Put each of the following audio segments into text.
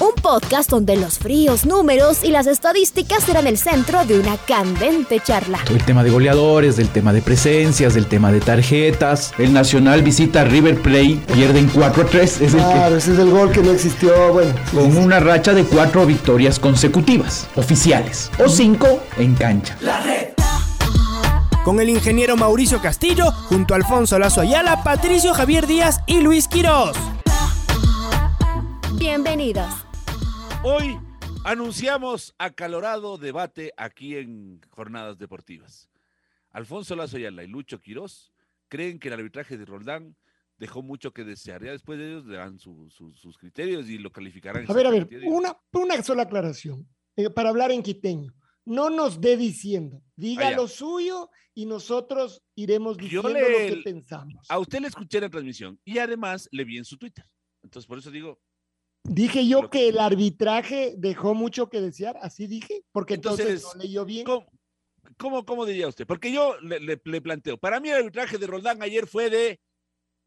Un podcast donde los fríos números y las estadísticas serán el centro de una candente charla. El tema de goleadores, del tema de presencias, del tema de tarjetas. El Nacional visita a River Plate, pierden 4 a 3. Es el Claro, ese es el gol que no existió. Bueno, con sí, una racha de cuatro victorias consecutivas, oficiales, o cinco en cancha. Con el ingeniero Mauricio Castillo, junto a Alfonso Lazo Ayala, Patricio Javier Díaz y Luis Quirós. Bienvenidos. Hoy anunciamos acalorado debate aquí en Jornadas Deportivas. Alfonso Lazo Ayala y Lucho Quirós creen que el arbitraje de Roldán dejó mucho que desear. Ya después de ellos le dan su- su- sus criterios y lo calificarán. A ver, a ver, una, una sola aclaración eh, para hablar en quiteño. No nos dé diciendo, diga lo suyo y nosotros iremos diciendo le- lo que pensamos. A usted le escuché la transmisión y además le vi en su Twitter. Entonces, por eso digo, Dije yo que el arbitraje dejó mucho que desear, así dije, porque entonces, Entonces, no leyó bien. ¿cómo, cómo, cómo diría usted? Porque yo le, le- le planteo, para mí el arbitraje de Roldán ayer fue de,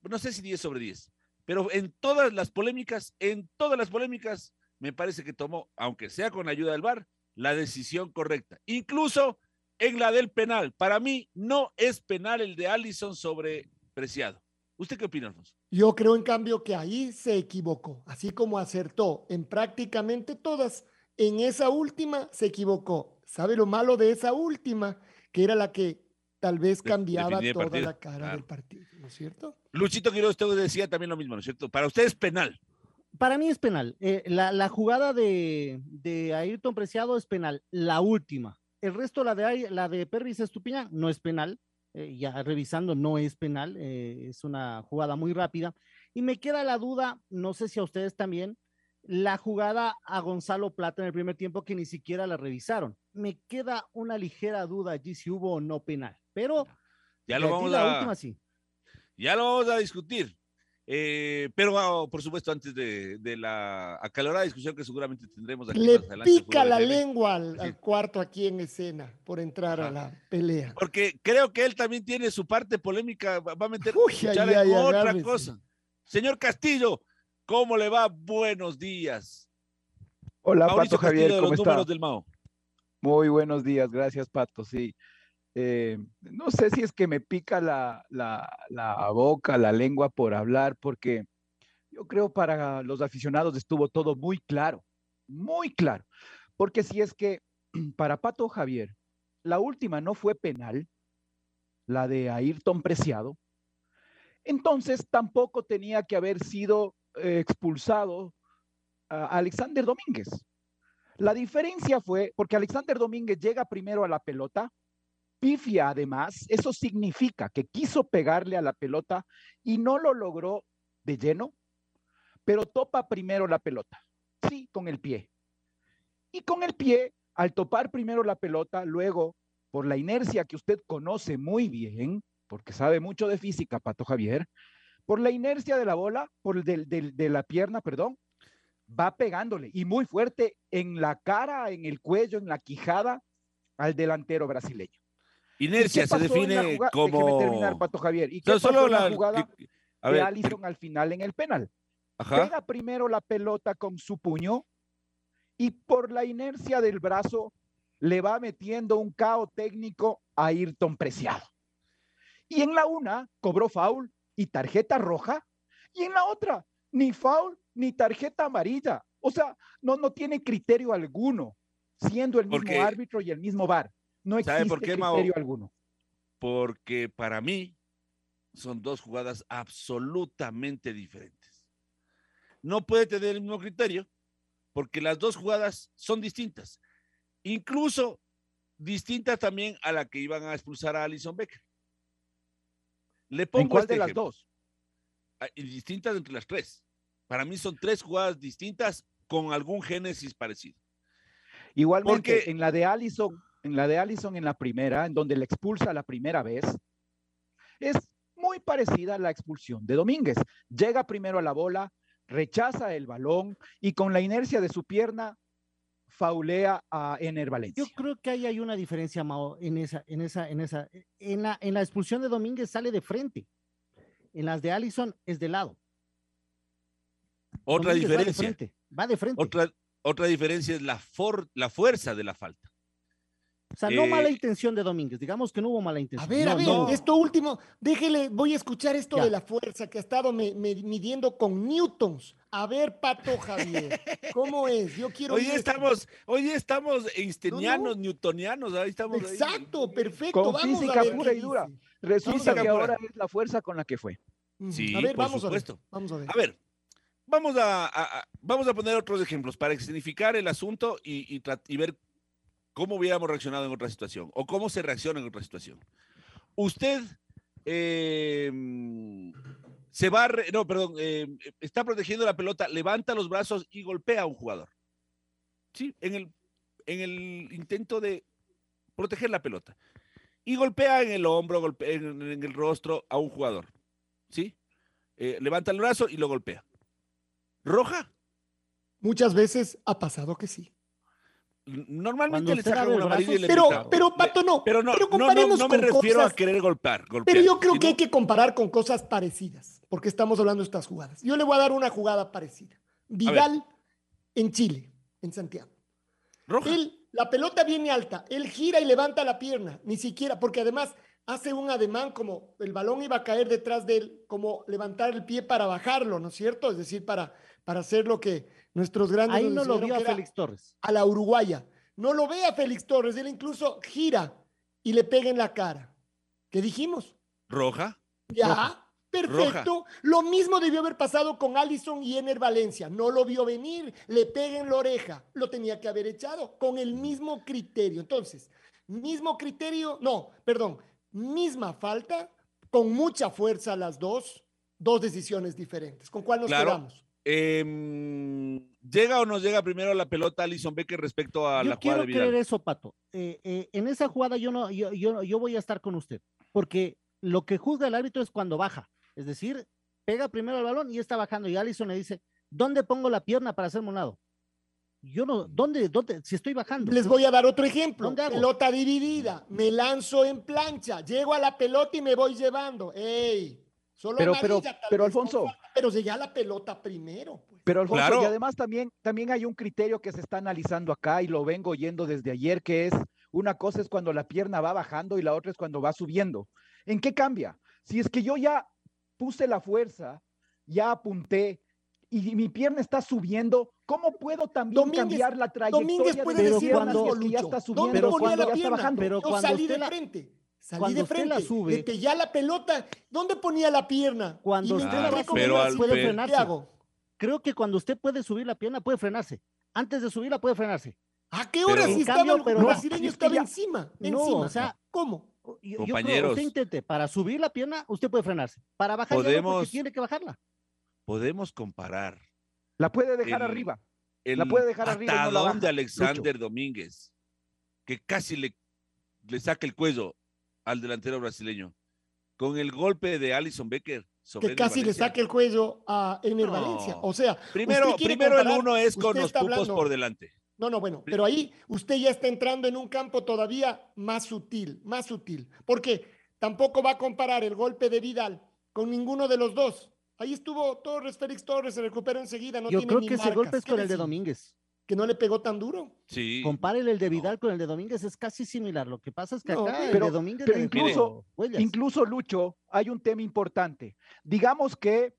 no sé si 10 sobre 10, pero en todas las polémicas, en todas las polémicas, me parece que tomó, aunque sea con ayuda del VAR, la decisión correcta. Incluso en la del penal. Para mí no es penal el de Allison sobre Preciado. ¿Usted qué opina, Alfonso? Yo creo, en cambio, que ahí se equivocó, así como acertó en prácticamente todas. En esa última se equivocó. ¿Sabe lo malo de esa última? Que era la que tal vez cambiaba toda partido, la cara claro. del partido, ¿no es cierto? Luchito Quiroz, usted decía también lo mismo, ¿no es cierto? Para usted es penal. Para mí es penal. Eh, la, la jugada de, de Ayrton Preciado es penal, la última. El resto, la de, la de Pervis Estupiñán, no es penal. Eh, ya revisando, no es penal. eh, es una jugada muy rápida. Y me queda la duda, no sé si a ustedes también, la jugada a Gonzalo Plata en el primer tiempo que ni siquiera la revisaron. Me queda una ligera duda allí si hubo o no penal. Pero Ya lo la última sí. Ya lo vamos a discutir. Eh, pero ah, por supuesto, antes de, de la acalorada discusión que seguramente tendremos aquí Le más adelante pica la lengua al, Sí. al cuarto aquí en escena por entrar a la pelea. Porque creo que él también tiene su parte polémica, va a meter Uy, ay, en ay, otra agárrese. cosa. Señor Castillo, ¿cómo le va? Buenos días. Hola, Mauricio Pato Javier, Castillo de ¿cómo los está? números del Mao. Muy buenos días, gracias, Pato. Sí. Eh, no sé si es que me pica la, la, boca, la lengua por hablar, porque yo creo para los aficionados estuvo todo muy claro, muy claro. Porque si es que para Pato Javier, la última no fue penal, la de Ayrton Preciado, entonces tampoco tenía que haber sido eh, expulsado a Alexander Domínguez. La diferencia fue porque Alexander Domínguez llega primero a la pelota, pifia además, eso significa que quiso pegarle a la pelota y no lo logró de lleno, pero topa primero la pelota, sí, con el pie. Y con el pie, al topar primero la pelota, luego, por la inercia que usted conoce muy bien, porque sabe mucho de física, Pato Javier, por la inercia de la bola, por de la pierna, perdón, va pegándole y muy fuerte en la cara, en el cuello, en la quijada al delantero brasileño. ¿Y Inercia se define jugada? como... Terminar, Pato Javier. ¿Y qué No, pasó solo la la... jugada que- a de Allison al final en el penal? ajá. Pega primero la pelota con su puño y por la inercia del brazo le va metiendo un cao técnico a Ayrton Preciado. Y en la una cobró foul y tarjeta roja y en la otra ni foul ni tarjeta amarilla. O sea, no, no tiene criterio alguno, siendo el mismo Porque- árbitro y el mismo VAR. No existe ¿Sabe por qué, Mao? criterio alguno. porque para mí son dos jugadas absolutamente diferentes. No puede tener el mismo criterio porque las dos jugadas son distintas. Incluso distintas también a la que iban a expulsar a Alison Becker. Le pongo ¿En cuál este de las dos? Ah, y distintas entre las tres. Para mí son tres jugadas distintas con algún génesis parecido. Igualmente, Porque- en la de Allison en la de Allison en la primera, en donde le expulsa la primera vez, es muy parecida a la expulsión de Domínguez. Llega primero a la bola, rechaza el balón y con la inercia de su pierna faulea a Ener Valencia. Yo creo que ahí hay una diferencia, Mao, en esa, en esa, en esa, en la, en la expulsión de Domínguez sale de frente. En las de Allison es de lado. Otra Domínguez diferencia. Va de frente. Va de frente. Otra, otra diferencia es la, for- la fuerza de la falta. O sea, no eh, mala intención de Domínguez. Digamos que no hubo mala A intención. ver, No, a ver, no. esto último, déjele, voy a escuchar esto Ya. de la fuerza que ha estado me- me- midiendo con newtons. A ver, Pato Javier, ¿cómo es? Yo quiero Hoy estamos, hoy estamos einsteinianos, No, newtonianos, ahí estamos. ahí. Exacto, perfecto. Con vamos física a ver pura y dura. Resulta que ahora es la fuerza con la que fue. Sí, a ver, por vamos supuesto. a ver. Vamos a ver. A ver, vamos a, a- a- vamos a poner otros ejemplos para significar el asunto y, y trat- y ver cómo hubiéramos reaccionado en otra situación o cómo se reacciona en otra situación. Usted eh, se va, no, perdón, eh, está protegiendo la pelota, levanta los brazos y golpea a un jugador. Sí, en el, en el intento de proteger la pelota. Y golpea en el hombro, golpea en, en el rostro a un jugador. ¿Sí? Eh, levanta el brazo y lo golpea. ¿Roja? Muchas veces ha pasado que sí. Normalmente le una el amarilla y le Pero, pita. pero Pato, no. pero no, pero no, no, no me con refiero cosas- a querer golpear. golpear, Pero yo creo que hay que comparar con cosas parecidas, porque estamos hablando de estas jugadas. Yo le voy a dar una jugada parecida. Vidal en Chile, en Santiago. Roja. Él, la pelota viene alta, él gira y levanta la pierna, ni siquiera, porque además hace un ademán como el balón iba a caer detrás de él, como levantar el pie para bajarlo, ¿no es cierto? Es decir, para, para hacer lo que nuestros grandes Ahí no lo vio a Félix Torres. a la uruguaya. No lo ve a Félix Torres, él incluso gira y le pega en la cara. ¿Qué dijimos? Roja. Ya, Roja. perfecto. Lo mismo debió haber pasado con Allison y Ener Valencia. No lo vio venir, le pega en la oreja. Lo tenía que haber echado con el mismo criterio. Entonces, mismo criterio, no, perdón, misma falta, con mucha fuerza las dos, dos decisiones diferentes. ¿Con cuál nos Claro. quedamos? Em, ¿Llega o no llega primero la pelota Alison Becker respecto a Yo la jugada quiero de Vidal? creer eso, Pato. Eh, eh, en esa jugada yo no, yo, yo, yo voy a estar con usted, porque lo que juzga el árbitro es cuando baja, es decir, pega primero el balón y está bajando y Allison le dice, ¿dónde pongo la pierna para hacerme un lado? Yo no, ¿dónde, dónde? Si estoy bajando. Les voy a dar otro ejemplo. Pelota dividida. Me lanzo en plancha. Llego a la pelota y me voy llevando. ¡Ey! Solo Pero- pero- amarilla, pero, Alfonso. falta, pero a la pelota primero. pues. Pero Alfonso, Claro. y además también, también hay un criterio que se está analizando acá y lo vengo oyendo desde ayer, que es una cosa es cuando la pierna va bajando y la otra es cuando va subiendo. ¿En qué cambia? Si es que yo ya puse la fuerza, ya apunté y mi pierna está subiendo, ¿cómo puedo también Domínguez- cambiar la trayectoria Domínguez de puede decir pierna cuando- cuando, si es que ya está ¿Dónde subiendo, Pero ponía cuando la cuando- ya está bajando? Pero Yo cuando salí usted de la- frente. Salí cuando de usted frente. la sube- Le pegué a la pelota. ¿Dónde ponía la pierna? Cuando usted la pero al- puede pero- ¿Qué frenarse. hago? Creo que cuando usted puede subir la pierna, puede frenarse. Antes de subirla, puede frenarse. ¿A qué Pero- hora En si estaba cambio, el pero brasileño si es que estaba ya- encima? No, encima. o sea, ¿cómo? Yo, yo creo Compañeros. usted intente, para subir la pierna, usted puede frenarse. Para bajar, no, Podemos- tiene que bajarla. Podemos comparar La puede dejar El- arriba. el La puede dejar arriba y no la patadón baja, de Alexander Domínguez, que casi le, le saca el cuello al delantero brasileño, con el golpe de Alison Becker. sobre Que casi le saque el cuello a Ener No. Valencia. O sea, Primero, primero el uno es con los pupos hablando- por delante. No, no, bueno, pero ahí usted ya está entrando en un campo todavía más sutil, más sutil, porque tampoco va a comparar el golpe de Vidal con ninguno de los dos. Ahí estuvo Torres, Félix Torres, se recuperó enseguida, no Yo tiene creo ni que ese golpe es ¿Qué con el de? Domínguez. Que no le pegó tan duro. Sí. Compárele el de Vidal con el de Domínguez, es casi similar. Lo que pasa es que No, acá el de Domínguez pero incluso-. Incluso, Lucho, hay un tema importante. Digamos que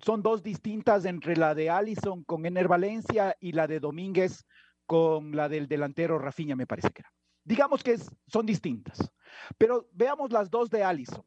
son dos distintas entre la de Allison con Ener Valencia y la de Domínguez con la del delantero Rafinha, me parece que era. Digamos que es- son distintas. Pero veamos las dos de Allison.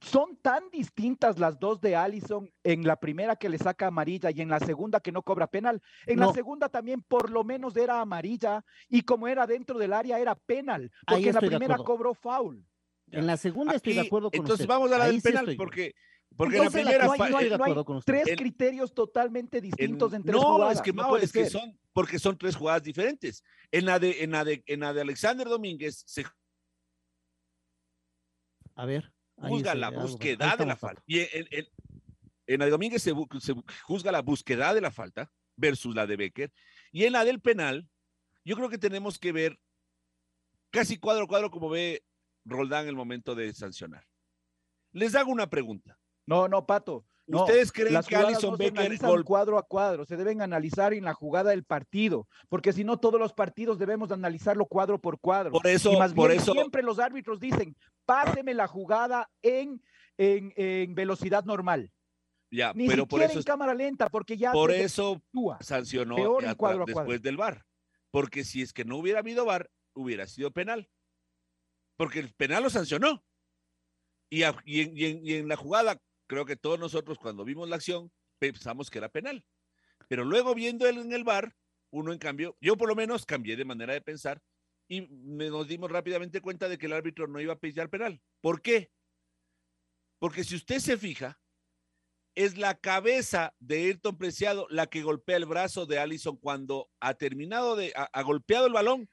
Son tan distintas las dos de Allison en la primera que le saca amarilla y en la segunda que no cobra penal. En la segunda también por lo menos era amarilla y como era dentro del área era penal, porque en la primera cobró foul. En la segunda estoy de acuerdo con entonces usted. vamos a la Ahí del sí penal, porque Porque en la Entonces, primera no hay- no tres En- criterios totalmente en- distintos en tres no, jugadas. es que no Mau, es que son, porque son tres jugadas diferentes. En la de, en la de, en la de Alexander Domínguez se A ver. Juzga la búsqueda de la falta. Y en, en- en la de Domínguez se, se juzga la búsqueda de la falta versus la de Becker. Y en la del penal, yo creo que tenemos que ver casi cuadro a cuadro como ve Roldán el momento de sancionar. Les hago una pregunta. No, no, Pato. no. ¿Ustedes creen Las que Alison no se Becker analizan gol- cuadro a cuadro, se deben analizar en la jugada del partido, porque si no todos los partidos debemos de analizarlo cuadro por cuadro. Por eso- y más por bien eso- siempre los árbitros dicen, páseme la jugada en, en, en velocidad normal. Ya, Ni pero por eso, en cámara lenta, porque ya por eso actúa. sancionó Peor en cuadro a después del VAR. Porque si es que no hubiera habido VAR, hubiera sido penal. Porque el penal lo sancionó. Y, a- y en, y en- y en la jugada, creo que todos nosotros cuando vimos la acción pensamos que era penal. Pero luego viendo él en el VAR, uno en cambio, yo por lo menos cambié de manera de pensar y nos dimos rápidamente cuenta de que el árbitro no iba a pillar penal. ¿Por qué? Porque si usted se fija, es la cabeza de Ayrton Preciado la que golpea el brazo de Allison cuando ha terminado de, ha golpeado el balón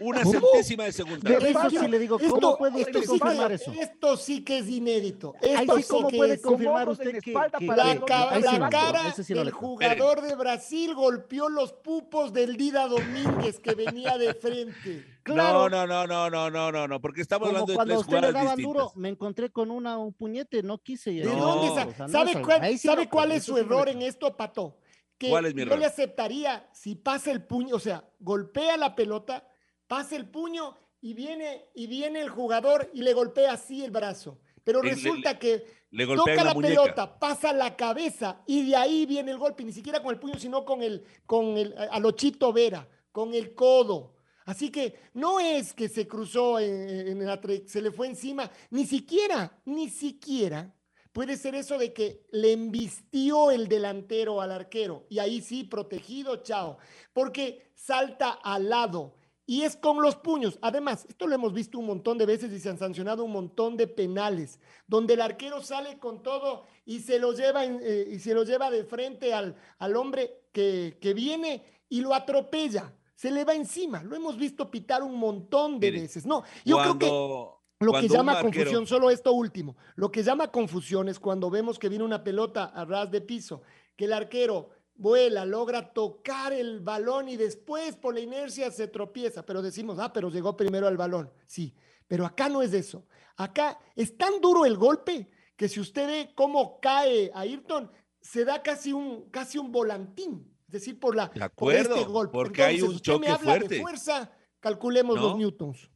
una ¿Cómo? centésima de segundo. De eso esto- sí le digo, esto- ¿cómo puede esto usted sí confirmar que- eso? Esto sí que es inédito. Ahí Esto sí, ¿cómo que puede es- confirmar usted que, La, que- ca- sí no cara sí no del jugador de Brasil golpeó los pupos del Dida Domínguez que venía de frente. Claro. No, no, no, no, no, no, no, no, porque estamos Como hablando de cuando tres usted le daban duro, me encontré con una, un puñete, no quise. ¿De No, dónde o sea, ¿Sabe, cuál, sí sabe cuál creo, es su sí error en esto, Pato? Que ¿Cuál es mi yo error? le aceptaría si pasa el puño, o sea, golpea la pelota, pasa el puño y viene, y viene el jugador y le golpea así el brazo. Pero le- resulta que Le golpea toca la, pelota, pasa la cabeza y de ahí viene el golpe, ni siquiera con el puño, sino con el, con el, Chito Vera, con el codo. Así que no es que se cruzó en, en la se le fue encima, ni siquiera, ni siquiera puede ser eso de que le embistió el delantero al arquero y ahí sí, protegido, chao, porque salta al lado y es con los puños. Además, esto lo hemos visto un montón de veces y se han sancionado un montón de penales, donde el arquero sale con todo y se lo lleva, eh, y se lo lleva de frente al, al hombre que, que viene y lo atropella. Se le va encima. Lo hemos visto pitar un montón de Mire, veces. No, yo creo que lo que cuando llama arquero- confusión, solo esto último, lo que llama confusión es cuando vemos que viene una pelota a ras de piso, que el arquero vuela, logra tocar el balón y después por la inercia se tropieza, pero decimos, ah, pero llegó primero al balón. Sí, pero acá no es eso. Acá es tan duro el golpe que si usted ve cómo cae Ayrton, se da casi un, casi un volantín, es decir, por, la, De por este golpe. porque hay un usted me choque habla de fuerte. fuerza, calculemos los newtons.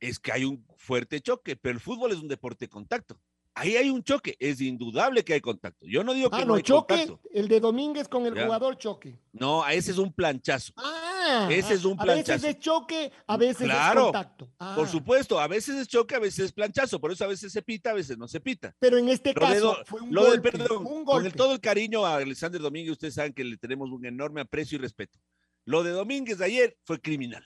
es que hay un fuerte choque, pero el fútbol es un deporte de contacto. Ahí hay un choque, es indudable que hay contacto. Yo no digo que Ah, no, no, hay choque, contacto. el de Domínguez con el Ya. jugador choque. No, a ese es un planchazo. Ah, Ese es un A veces planchazo. es choque, a veces Claro, es contacto. Por Ah, supuesto, a veces es choque, a veces es planchazo, por eso a veces se pita, a veces no se pita. Pero en este Lo caso fue un lo del perdón, un con el- todo el cariño a Alexander Domínguez, ustedes saben que le tenemos un enorme aprecio y respeto. Lo de Domínguez de ayer fue criminal.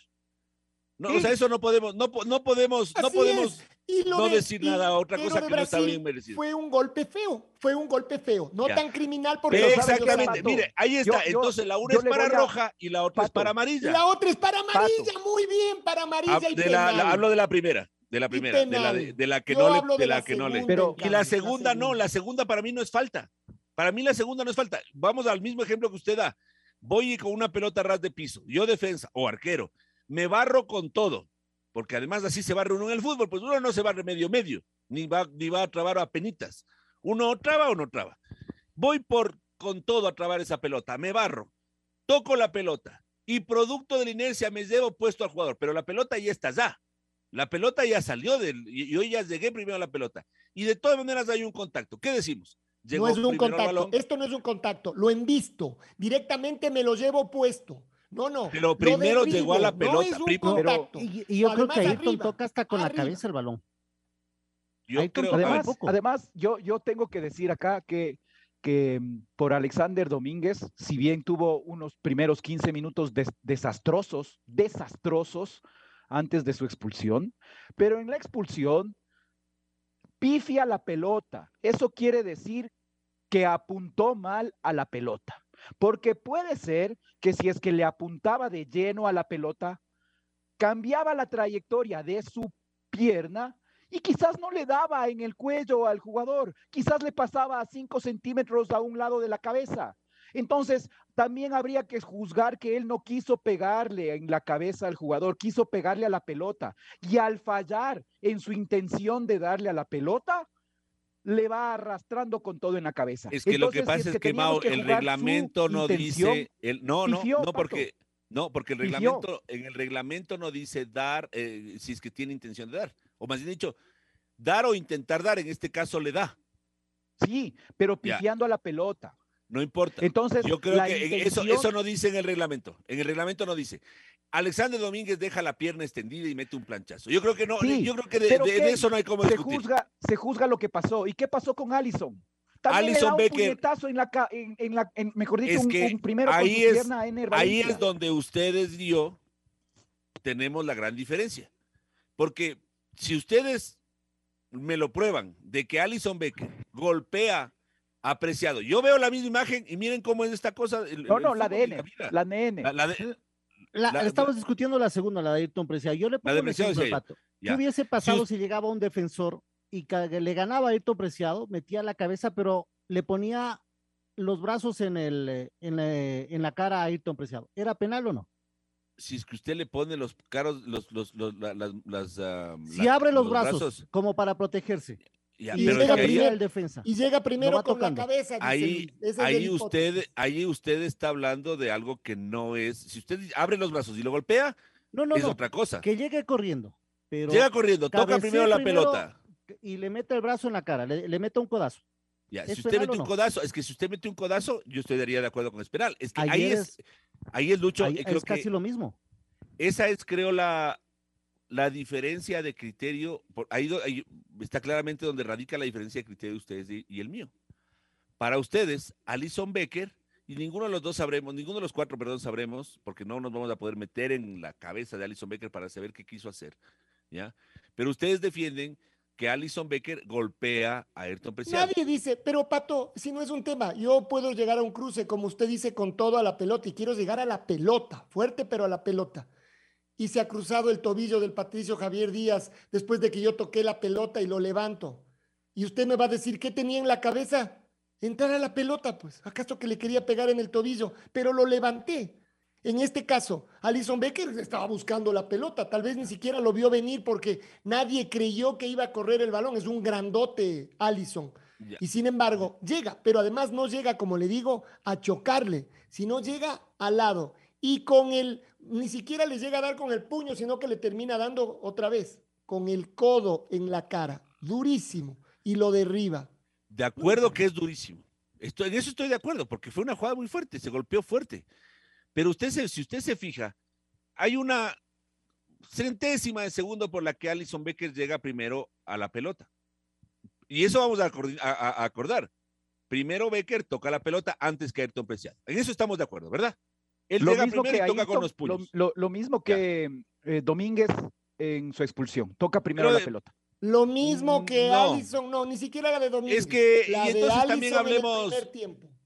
No, o sea, eso no podemos, no, po- no podemos, no podemos. es. Y lo no de- decir y- nada, otra cosa de que no está bien merecido. Fue un golpe feo, fue un golpe feo, no Ya. tan criminal porque Pero Exactamente, mire, ahí está. yo- yo- Entonces la una es para a- roja y la otra es para Y amarilla. la otra es para amarilla, muy bien, para amarilla y de la, la- penal. hablo de la primera, de la primera, de la, de, de que Yo no le, hablo de la, que no le. Pero- Y la segunda no, segunda. la segunda para mí no es falta. Para mí la segunda no es falta. Vamos al mismo ejemplo que usted da. Voy con una pelota a ras de piso, yo defensa o arquero, me barro con todo, porque además así se barre uno en el fútbol, pues uno no se barre medio medio, ni va, ni va a trabar a penitas. Uno traba o no traba. Voy por con todo a trabar esa pelota, me barro, toco la pelota y producto de la inercia me llevo puesto al jugador, pero la pelota ya está ya. La pelota ya salió del, y yo ya llegué primero a la pelota. Y de todas maneras hay un contacto. ¿Qué decimos? Llegó no es un contacto. Esto no es un contacto. Lo envisto. Directamente me lo llevo puesto. No, no. Pero primero llegó a la pelota, No es un prim- contacto. Y, y yo creo que Ayrton arriba, toca hasta con la cabeza el balón. yo Ayrton creo, Además, además yo, yo tengo que decir acá que, que mm, por Alexander Domínguez, si bien tuvo unos primeros 15 minutos des- desastrosos, desastrosos antes de su expulsión, pero en la expulsión pifia la pelota. Eso quiere decir que apuntó mal a la pelota. Porque puede ser que si es que le apuntaba de lleno a la pelota, cambiaba la trayectoria de su pierna y quizás no le daba en el cuello al jugador, quizás le pasaba a 5 centímetros a un lado de la cabeza. Entonces, también habría que juzgar que él no quiso pegarle en la cabeza al jugador, quiso pegarle a la pelota. Y al fallar en su intención de darle a la pelota, le va arrastrando con todo en la cabeza. Es que lo que pasa si es que, que el jugar su reglamento no dice, el, no, no, no, porque, no, porque el reglamento, en el reglamento no dice dar, eh, si es que tiene intención de dar, o más bien dicho, dar o intentar dar, en este caso le da, Sí, pero Ya. pifiando a la pelota. no importa. Entonces, Yo creo que eso, eso no dice en el reglamento. En el reglamento no dice. Alexander Domínguez deja la pierna extendida y mete un planchazo. Yo creo que no, Sí, yo creo que de, eso no hay como se discutir. juzga, se juzga lo que pasó. ¿Y qué pasó con Allison? También Alisson le da un Becker. puñetazo en la, ca- en, en la en- mejor dicho, Es un, que un primero con su es- pierna en Ahí es donde ustedes y yo tenemos la gran diferencia. Porque si ustedes me lo prueban de que Alison Becker golpea apreciado, yo veo la misma imagen y miren cómo es esta cosa. el- No, el no, la fútbol de y N, vida. la de N. La- la de- La- La- estamos discutiendo la segunda, la de Ayrton Preciado. Yo le pongo un ejemplo, yo. Pato. ¿Qué Ya. hubiese pasado si llegaba un defensor y le ganaba a Ayrton Preciado, metía la cabeza, pero le ponía los brazos en, el, en, la, en la cara a Ayrton Preciado? ¿Era penal o no? si es que usted le pone los caros, los, los, los- la- las, las, ah, Si abre los, brazos, como para protegerse ya, Y pero llega primero- el defensa. Y llega primero con la cabeza. dice ahí, ahí usted, ahí usted está hablando de algo que no es. Si usted abre los brazos y lo golpea, No, no, es no. otra cosa. Que llegue corriendo. Pero Llega corriendo, toca primero la primero pelota. y le mete el brazo en la cara, le, le mete un codazo. Ya, ¿Es si usted mete un no? codazo, es que si usted mete un codazo, yo estaría de acuerdo con es penal. Es que ahí es, ahí es Lucho, Ahí y creo es casi que lo mismo. esa es, creo, la, la diferencia de criterio. por- ahí, está claramente donde radica la diferencia de criterio de ustedes y, y el mío. Para ustedes, Alison Becker, y ninguno de los dos sabremos, ninguno de los cuatro, perdón, sabremos, porque no nos vamos a poder meter en la cabeza de Alison Becker para saber qué quiso hacer, ¿ya? Pero ustedes defienden que Alison Becker golpea a Ayrton Preciado. Nadie dice, pero Pato, si no es un tema, yo puedo llegar a un cruce, como usted dice, con todo a la pelota y quiero llegar a la pelota, fuerte pero a la pelota. Y se ha cruzado el tobillo del Patricio Javier Díaz después de que yo toqué la pelota y lo levanto. Y usted me va a decir, ¿qué tenía en la cabeza? Entrar a la pelota, pues. ¿Acaso que le quería pegar en el tobillo? Pero lo levanté. En este caso, Alison Becker estaba buscando la pelota, tal vez ni siquiera lo vio venir porque nadie creyó que iba a correr el balón, es un grandote Alison. Y sin embargo, llega, pero además no llega, como le digo, a chocarle, sino llega al lado. Y con el, ni siquiera le llega a dar con el puño, sino que le termina dando otra vez, con el codo en la cara, durísimo, y lo derriba. De acuerdo que es durísimo. Estoy, en eso estoy de acuerdo, porque fue una jugada muy fuerte, se golpeó fuerte. Pero usted se- si usted se fija, hay una centésima de segundo por la que Alison Becker llega primero a la pelota. Y eso vamos a, a acordar. Primero Becker toca la pelota antes que Ayrton Preciado. En eso estamos de acuerdo, ¿verdad? Él Lo mismo que y toca con los lo, puños. lo- lo mismo que eh, Domínguez en su expulsión. Toca primero Pero, la pelota. Lo mismo que Mm, No. Allison, no, ni siquiera la de Domínguez. Es que- la y entonces también en el hablemos-.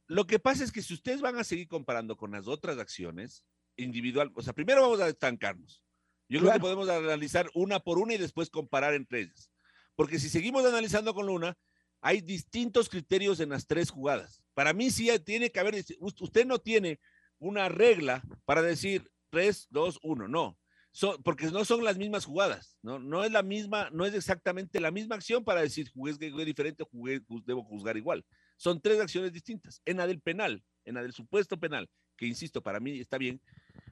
Lo que pasa es que si ustedes van a seguir comparando con las otras acciones individual, o sea, primero vamos a estancarnos. Yo creo que Claro. podemos analizar una por una y después comparar entre ellas. Porque si seguimos analizando con una, hay distintos criterios en las tres jugadas. Para mí sí tiene que haber, usted no tiene una regla para decir 3, 2, 1, no. Son- porque no son las mismas jugadas, ¿no? No es la misma, no es exactamente la misma acción para decir jugué, jugué diferente, jugué, ju- debo juzgar igual. Son tres acciones distintas. En la del penal, en la del supuesto penal, que insisto, para mí está bien,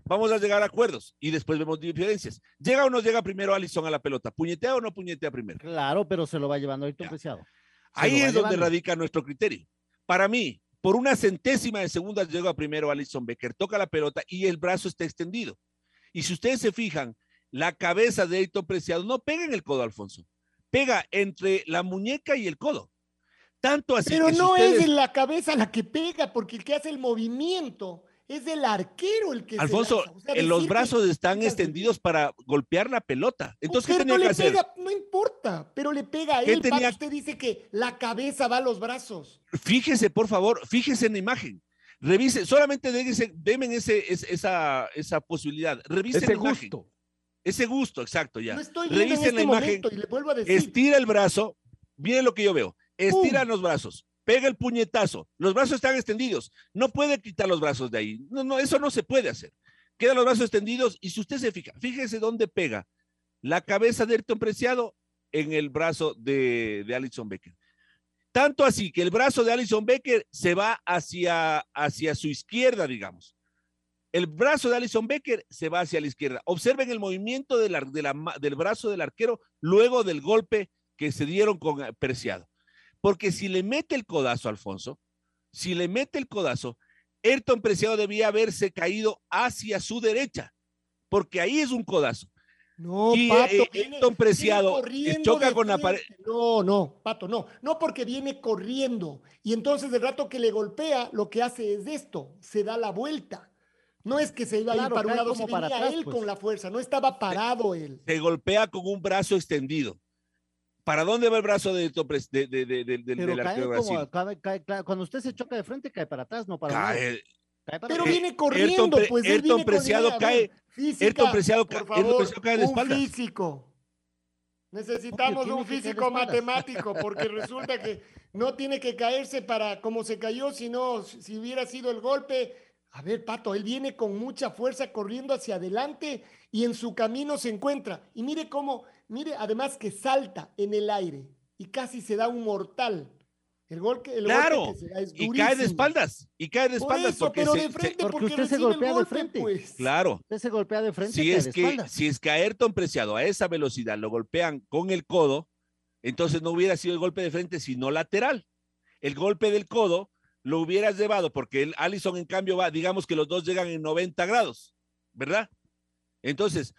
vamos a llegar a acuerdos y después vemos diferencias. ¿Llega o no llega primero Alison a la pelota? ¿Puñetea o no puñetea primero? Claro, pero se lo va llevando Ayrton. Preciado. Ahí es donde radica nuestro criterio. Para mí, por una centésima de segundas llega primero Alison Becker, toca la pelota y el brazo está extendido. Y si ustedes se fijan, la cabeza de Ayrton Preciado no pega en el codo, Alfonso. Pega entre la muñeca y el codo. Tanto así Pero que si no ustedes- es en la cabeza la que pega, porque el que hace el movimiento es el arquero el que se Alfonso, lanza. O sea, en los brazos están extendidos para golpear la pelota. Entonces, ¿qué tenía no que le hacer? pega, no importa. pero le pega a ¿Qué él. Usted dice que la cabeza va a los brazos. Fíjese, por favor, fíjese en la imagen. Revise, solamente déjense, denme ese, es- esa, esa posibilidad. Revise Ese la imagen. gusto. Ese gusto, exacto, ya. No estoy en Revisen este la imagen. y le vuelvo a decir. Estira el brazo. Miren lo que yo veo. Estira los brazos. Pega el puñetazo. Los brazos están extendidos. No puede quitar los brazos de ahí. No, no, eso no se puede hacer. Quedan los brazos extendidos y si usted se fija, fíjese dónde pega la cabeza de Ayrton Preciado en el brazo de, de Alison Becker. Tanto así que el brazo de Alison Becker se va hacia, hacia su izquierda, digamos. El brazo de Alison Becker se va hacia la izquierda. Observen el movimiento del brazo del arquero luego del golpe que se dieron con Preciado. Porque si le mete el codazo, Alfonso, si le mete el codazo, Ayrton Preciado debía haberse caído hacia su derecha, porque ahí es un codazo. No, Y, Pato, eh, viene- Ayrton Preciado, viene eh, choca con la frente. No, no, Pato, no. No porque viene corriendo. Y entonces el rato que le golpea, lo que hace es esto, se da la vuelta. No es que se iba a ir Claro, para un lado, como se para atrás, él pues. con la fuerza, no estaba parado él. Se golpea con un brazo extendido. ¿Para dónde va el brazo de, Ayrton de- de- de- de- del- cae arquero Brasil? cae- cae- cae- cuando usted se choca de frente, cae para atrás, no para. Cae, Cae para Pero atrás. viene corriendo, Pre- pues él Ayrton viene Preciado cae- física, Ayrton Preciado por Ayrton favor, Preciado cae de un físico. Necesitamos un físico matemático, porque resulta que no tiene que caerse para como se cayó, sino si hubiera sido el golpe. A ver, Pato, él viene con mucha fuerza corriendo hacia adelante y en su camino se encuentra. Y mire cómo, mire además que salta en el aire y casi se da un mortal. El golpe, el golpe Claro, que se da es y cae de espaldas, y cae de Por espaldas eso, porque pero se- de se- frente porque porque, usted se recibe el golpea de golpe, frente. pues. claro, Usted se golpea de frente, si cae es de que si es que a Ayrton Preciado a esa velocidad lo golpean con el codo, entonces no hubiera sido el golpe de frente, sino lateral. El golpe del codo lo hubieras llevado, porque el Allison en cambio va, digamos que los dos llegan en 90 grados, ¿verdad? Entonces,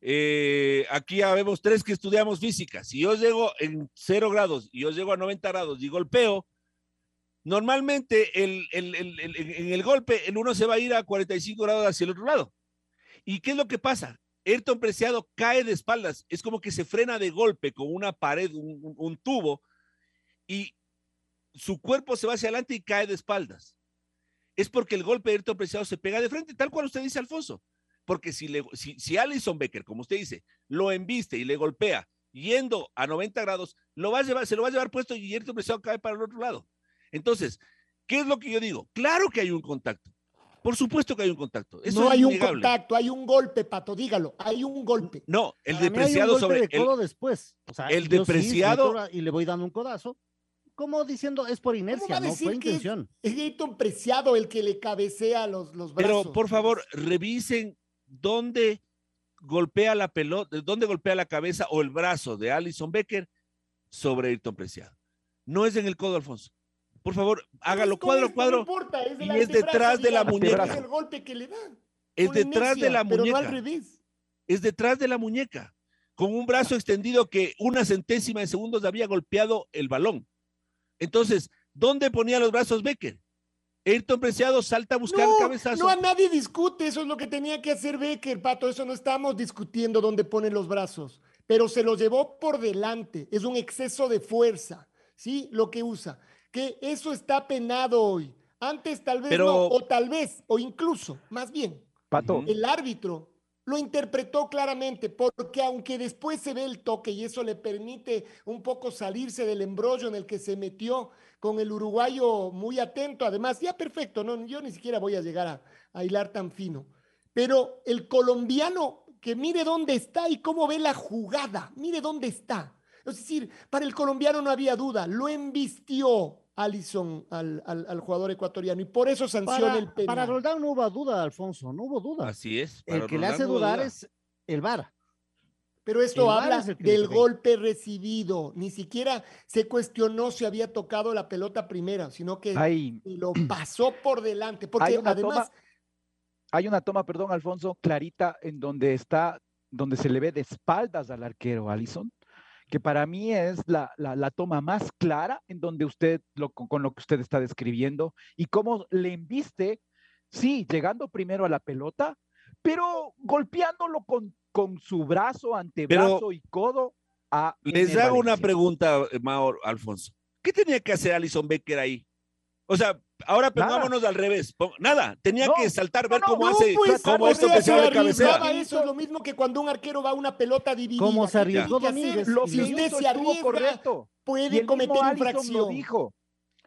eh, aquí ya vemos tres que estudiamos física. Si yo llego en 0 grados y yo llego a 90 grados y golpeo, normalmente en el golpe el uno se va a ir a 45 grados hacia el otro lado. ¿Y qué es lo que pasa? Ayrton Preciado cae de espaldas, es como que se frena de golpe con una pared, un- un tubo, y su cuerpo se va hacia adelante y cae de espaldas. Es porque el golpe de Ayrton Preciado se pega de frente, tal cual usted dice, Alfonso. Porque si, le, si, si Alison Becker, como usted dice, lo embiste y le golpea yendo a 90 grados, lo va a llevar, se lo va a llevar puesto y Ayrton Preciado cae para el otro lado. Entonces, ¿qué es lo que yo digo? Claro que hay un contacto. Por supuesto que hay un contacto. Eso no hay un innegable. contacto, hay un golpe, Pato, dígalo, hay un golpe. No, el Para mí hay un depreciado golpe sobre de el, después. O sea, el sí depreciado- y le voy dando un codazo. Como diciendo, es por va inercia, a no fue intención. Es Ayrton Preciado el que le cabecea los, los brazos. Pero por favor, revisen dónde golpea la pelota, dónde golpea la cabeza o el brazo de Alison Becker sobre Ayrton Preciado. No es en el codo, Alfonso. Por favor, hágalo Pues con cuadro, esto cuadro. No importa, es, del y es detrás de la muñeca. Es el golpe que le da. Es detrás de la Pero no al muñeca. revés. Es detrás de la muñeca, con un brazo extendido que una centésima de segundos había golpeado el balón. Entonces, ¿dónde ponía los brazos Becker? Ayrton Preciado salta a buscar no, el cabezazo. no a nadie discute, eso es lo que tenía que hacer Becker, Pato, eso no estamos discutiendo dónde pone los brazos, pero se los llevó por delante, es un exceso de fuerza, ¿sí? Lo que usa, que eso está penado hoy. Antes tal vez Pero- no, o tal vez, o incluso, más bien, Pato, el árbitro lo interpretó claramente, porque aunque después se ve el toque y eso le permite un poco salirse del embrollo en el que se metió con el uruguayo muy atento, además, ya perfecto, no, yo ni siquiera voy a llegar a, a hilar tan fino, pero el colombiano que mire dónde está y cómo ve la jugada, mire dónde está. Es decir, para el colombiano no había duda, lo embistió Alison al, al- al jugador ecuatoriano y por eso sanciona Para, el penal. para Roldán no hubo duda, Alfonso, no hubo duda. Así es. el que le hace no dudar duda. es el VAR. Pero esto habla es del golpe recibido. Ni siquiera se cuestionó si había tocado la pelota primera, sino que hay, lo pasó por delante. Porque hay una además, toma, hay una toma, perdón, Alfonso, clarita en donde está, donde se le ve de espaldas al arquero Allison, que para mí es la, la- la toma más clara en donde usted, lo, con, con lo que usted está describiendo, y cómo le embiste, sí, llegando primero a la pelota, pero golpeándolo con, con su brazo, antebrazo y codo. a... Les hago una pregunta, eh, Mao Alfonso. ¿Qué tenía que hacer Alison Becker ahí? O sea, ahora Nada. pongámonos al revés. Nada, tenía No, que saltar, ver no, cómo No, hace, pues, cómo esto sea, que se se de cabecera. eso, es lo mismo que cuando un arquero va a una pelota dividida. ¿Cómo se ¿Qué arriesgó? Domínguez? Lo Si usted se arriesga, correcto. Y puede el cometer mismo infracción. lo dijo.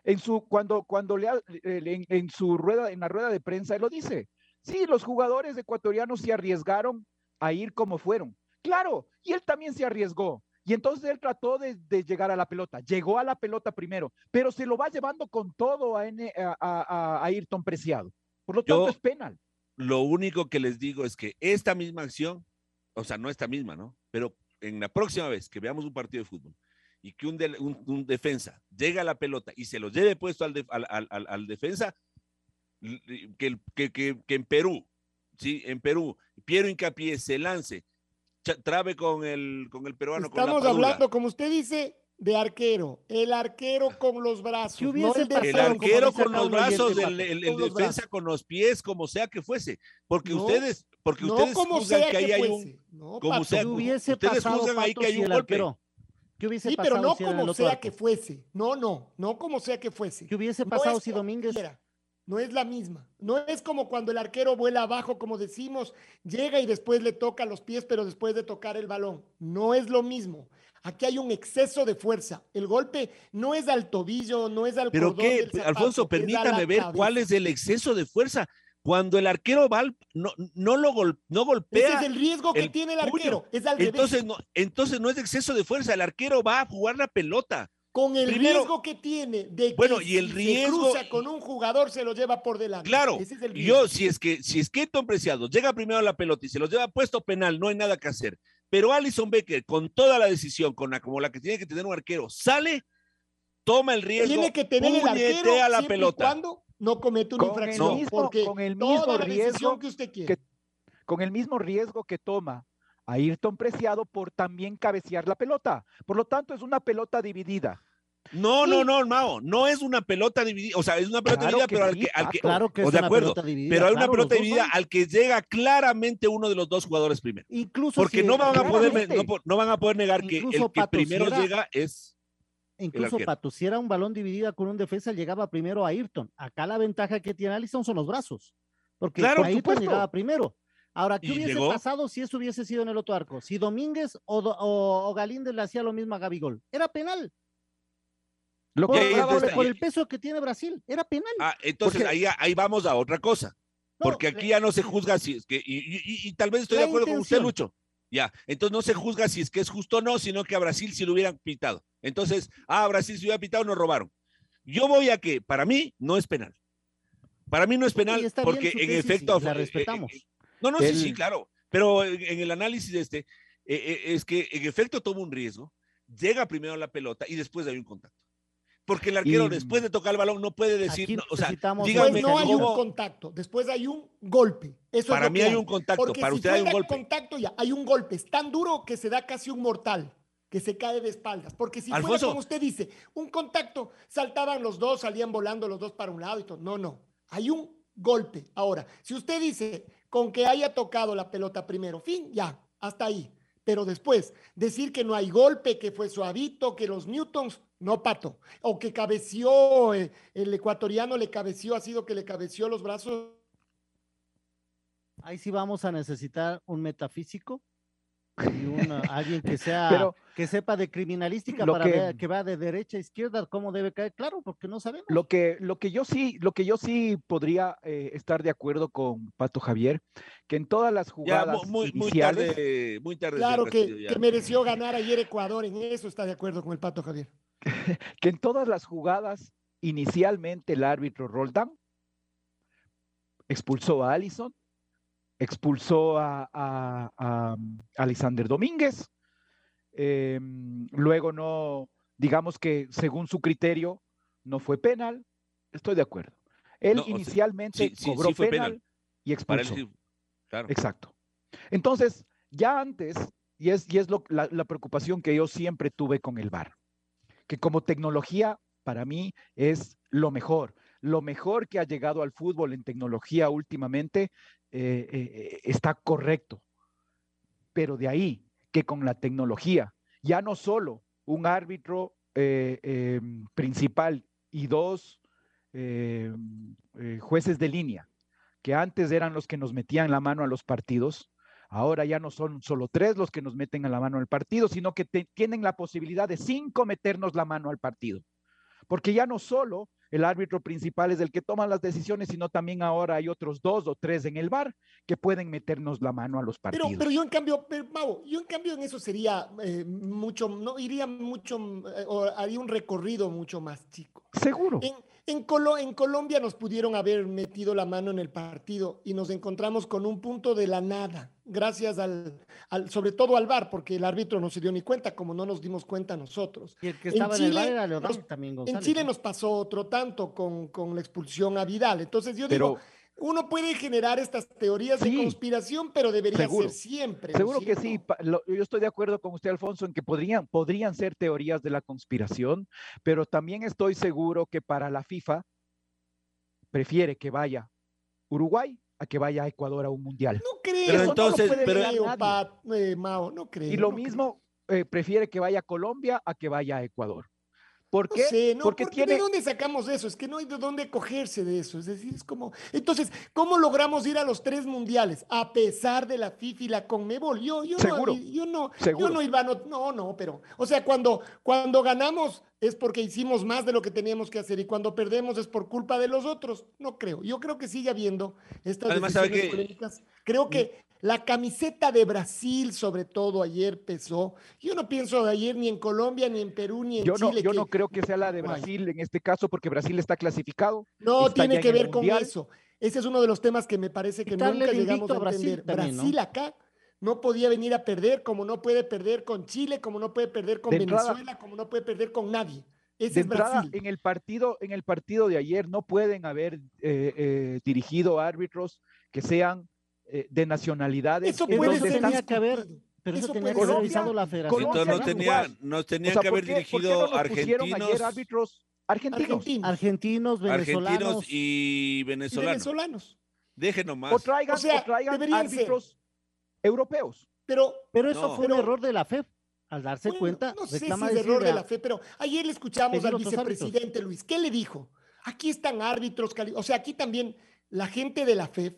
En su, cuando, cuando le, ha- eh, en, en su rueda, en la rueda de prensa, él lo dice. Sí, los jugadores ecuatorianos se arriesgaron a ir como fueron. Claro, y él también se arriesgó. Y entonces él trató de, de llegar a la pelota. Llegó a la pelota primero, pero se lo va llevando con todo a, N- a, a- a Ayrton Preciado. Por lo tanto, Yo- es penal. Lo único que les digo es que esta misma acción, o sea, no esta misma, ¿no? Pero en la próxima vez que veamos un partido de fútbol y que un, del- un- un defensa llegue a la pelota y se lo lleve puesto al, def- al- al- al- al defensa, que, que- que- que en Perú, ¿sí? En Perú, Piero Hincapié se lance, trabe con el, con el peruano, con la Estamos hablando, como usted dice, de arquero. El arquero con los brazos. ¿Qué no hubiese el pasado El arquero con los brazos, el, Pato, el- el con los defensa brazos. con los pies, como sea que fuese. Porque No, ustedes, porque No ustedes como juzgan sea que ahí que hay un. No, como Pato. sea, ¿Qué hubiese ustedes pasado, juzgan ahí que hay un golpe. arquero- ¿Qué hubiese Sí, pasado pero no si era como sea arco? que fuese. No, no, no como sea que fuese. ¿Qué hubiese pasado si Domínguez cualquiera. No es la misma. No es como cuando el arquero vuela abajo, como decimos, llega y después le toca los pies, pero después de tocar el balón. No es lo mismo. Aquí hay un exceso de fuerza. El golpe no es al tobillo, no es al Pero qué, zapato, Alfonso, permítame ver cuál es el exceso de fuerza. Cuando el arquero va, no, no lo gol- no Ese golpea. es el riesgo que el tiene el arquero. Es al Entonces no, entonces no es exceso de fuerza, el arquero va a jugar la pelota. Con el primero- riesgo que tiene de que Bueno, y el si riesgo- se cruza con un jugador se lo lleva por delante. Claro, Ese es el yo si es que si es Preciado llega primero a la pelota y se los lleva puesto penal, no hay nada que hacer. Pero Alison Becker, con toda la decisión, con la, como la que tiene que tener un arquero, sale, toma el riesgo, Tiene que tener el arquero puñetea la y pelota. cuando no comete una Con el infracción. mismo- porque con el toda mismo la decisión riesgo que usted quiere. que- con el mismo riesgo que toma Ayrton Preciado por también cabecear la pelota. Por lo tanto, es una pelota dividida. No, no, Sí. no, Mao, no es una pelota dividida, o sea, es una pelota Claro dividida, pero al que, al que- Pato. Claro que o es de una acuerdo, pelota dividida. pero hay una claro, pelota dividida al que llega claramente uno de los dos jugadores primero. Incluso Porque si- no van a poder, claramente. no, po- no van a poder negar que el que Pato, si primero era- llega es Incluso. Pato, si era un balón dividida con un defensa, llegaba primero a Ayrton. Acá la ventaja que tiene Alisson son los brazos. Porque Claro, Ayrton llegaba primero. Ahora, ¿qué hubiese llegó. pasado si eso hubiese sido en el otro arco? Si Domínguez o, Do- o, o Galíndez le hacía lo mismo a Gabigol. Era penal. Lo Por, que- por- por el peso que tiene Brasil. Era penal. Ah, entonces Porque- ahí, ahí vamos a otra cosa. No, Porque aquí ya no se juzga si es que, y, y- y- y tal vez estoy La de acuerdo con usted. Lucho. Ya, entonces no se juzga si es que es justo o no, sino que a Brasil si lo hubieran pitado. Entonces, ah, a Brasil si hubiera pitado, nos robaron. Yo voy a que, para mí, no es penal. Para mí no es penal bien porque en efecto... la eh, eh, no, no, sí, sí, claro. Pero en, en el análisis de este, eh, eh, es que en efecto toma un riesgo, llega primero la pelota y después hay un contacto. Porque el arquero Y- después de tocar el balón no puede decir, no, o sea, dígame no hay cómo- un contacto, después hay un golpe. Eso es para mí hay un contacto, Porque para si usted hay un golpe. contacto ya, hay un golpe. Es tan duro que se da casi un mortal, que se cae de espaldas. Porque si Alfonso. fuera como usted dice, un contacto, saltaban los dos, salían volando los dos para un lado y todo. No, no. Hay un golpe. Ahora, si usted dice con que haya tocado la pelota primero, fin, ya, hasta ahí. Pero después, decir que no hay golpe, que fue suavito, que los Newtons, no pato. O que cabeció, eh, el ecuatoriano le cabeció, ha sido que le cabeció los brazos. Ahí sí vamos a necesitar un metafísico y alguien que sea Pero- que sepa de criminalística Lo para que- ver que va de derecha a izquierda cómo debe caer claro porque no sabemos Lo que, lo que yo sí, lo que yo sí podría eh, estar de acuerdo con Pato Javier, que en todas las jugadas mu- muy, tarde, muy tarde. Claro que, que mereció ganar ayer Ecuador, en eso está de acuerdo con el Pato Javier. que en todas las jugadas inicialmente el árbitro Roldán expulsó a Allison, expulsó a, a, a, um, Alexander Domínguez, eh, luego no, digamos que según su criterio no fue penal, estoy de acuerdo. Él No, inicialmente sí, sí, cobró sí fue penal, penal. y Para él expulsó. sí, claro. Exacto. Entonces, ya antes, y es, y es lo- la, la preocupación que yo siempre tuve con el VAR, que como tecnología para mí es lo mejor. Lo mejor que ha llegado al fútbol en tecnología últimamente eh, eh, está correcto. Pero de ahí que con la tecnología ya no solo un árbitro eh, principal y dos jueces de línea, que antes eran los que nos metían la mano a los partidos, ahora ya no son solo tres los que nos meten a la mano al partido, sino que tienen la posibilidad de cinco meternos la mano al partido. Porque ya no solo el árbitro principal es el que toma las decisiones, sino también ahora hay otros dos o tres en el bar que pueden meternos la mano a los Pero, partidos. pero yo en cambio, pero, Mau, yo en cambio en eso sería eh, mucho, no iría mucho, eh, o haría un recorrido mucho más chico. Seguro. En, en, Colo- en Colombia nos pudieron haber metido la mano en el partido y nos encontramos con un punto de la nada, gracias al, al- sobre todo al VAR, porque el árbitro no se dio ni cuenta, como no nos dimos cuenta nosotros. Y el que En estaba en, el Chile bar era Leodán nos- también En González. Chile ¿no? nos pasó otro tanto con, con la expulsión a Vidal. Entonces yo Pero digo, uno puede generar estas teorías Sí. de conspiración, pero debería Seguro. ser siempre. ¿no es Seguro que sí. yo estoy de acuerdo con usted, Alfonso, en que podrían, podrían ser teorías de la conspiración, pero también estoy seguro que para la FIFA prefiere que vaya Uruguay a que vaya a Ecuador a un mundial. No creo. Pero no entonces- puede pero- creo. Pat, eh, Mao, no creo. Y lo no creo. mismo eh, prefiere que vaya a Colombia a que vaya a Ecuador. ¿Por No qué? sé, no, Porque porque tiene... ¿de dónde sacamos eso? Es que no hay de dónde cogerse de eso. Es decir, es como. Entonces, ¿cómo logramos ir a los tres mundiales a pesar de la FIFA y la Conmebol? Yo, yo Seguro, no, yo no, seguro. yo no iba, no, no, no, pero, o sea, cuando, cuando ganamos es porque hicimos más de lo que teníamos que hacer y cuando perdemos es por culpa de los otros. No creo. Yo creo que sigue habiendo estas Además, ¿sabe decisiones qué? polémicas. Creo que la camiseta de Brasil, sobre todo ayer, pesó. Yo no pienso de ayer ni en Colombia, ni en Perú, ni en Yo no, Chile. yo que- no creo que sea la de. Brasil en este caso, porque Brasil está clasificado. No está tiene que ver con eso. Ese es uno de los temas que me parece que nunca llegamos a a Brasil entender. también, ¿no? Brasil acá no podía venir a perder, como no puede perder con Chile, como no puede perder con De entrada- Venezuela, como no puede perder con nadie. Ese De es entrada, Brasil. en el partido, en el partido de ayer no pueden haber eh, eh, dirigido árbitros que sean eh, de nacionalidades. Eso en puede ser que haber-. Pero eso, Eso tenía que revisado la federación. Entonces nos, y tenía, O tenían sea, que ¿por haber qué- por qué no dirigido argentinos, ayer árbitros argentinos? Argentinos. Argentinos, venezolanos. argentinos y y venezolanos. venezolanos. Dejen nomás. O traigan, O sea, o traigan deberían ser. árbitros europeos. Pero Pero eso No. fue Pero- un error de la FEP. Al darse bueno, cuenta, no sé si es error de la fe, pero ayer le escuchamos al vicepresidente Luis. ¿Qué le dijo? Aquí están árbitros, o sea, aquí también la gente de la FEF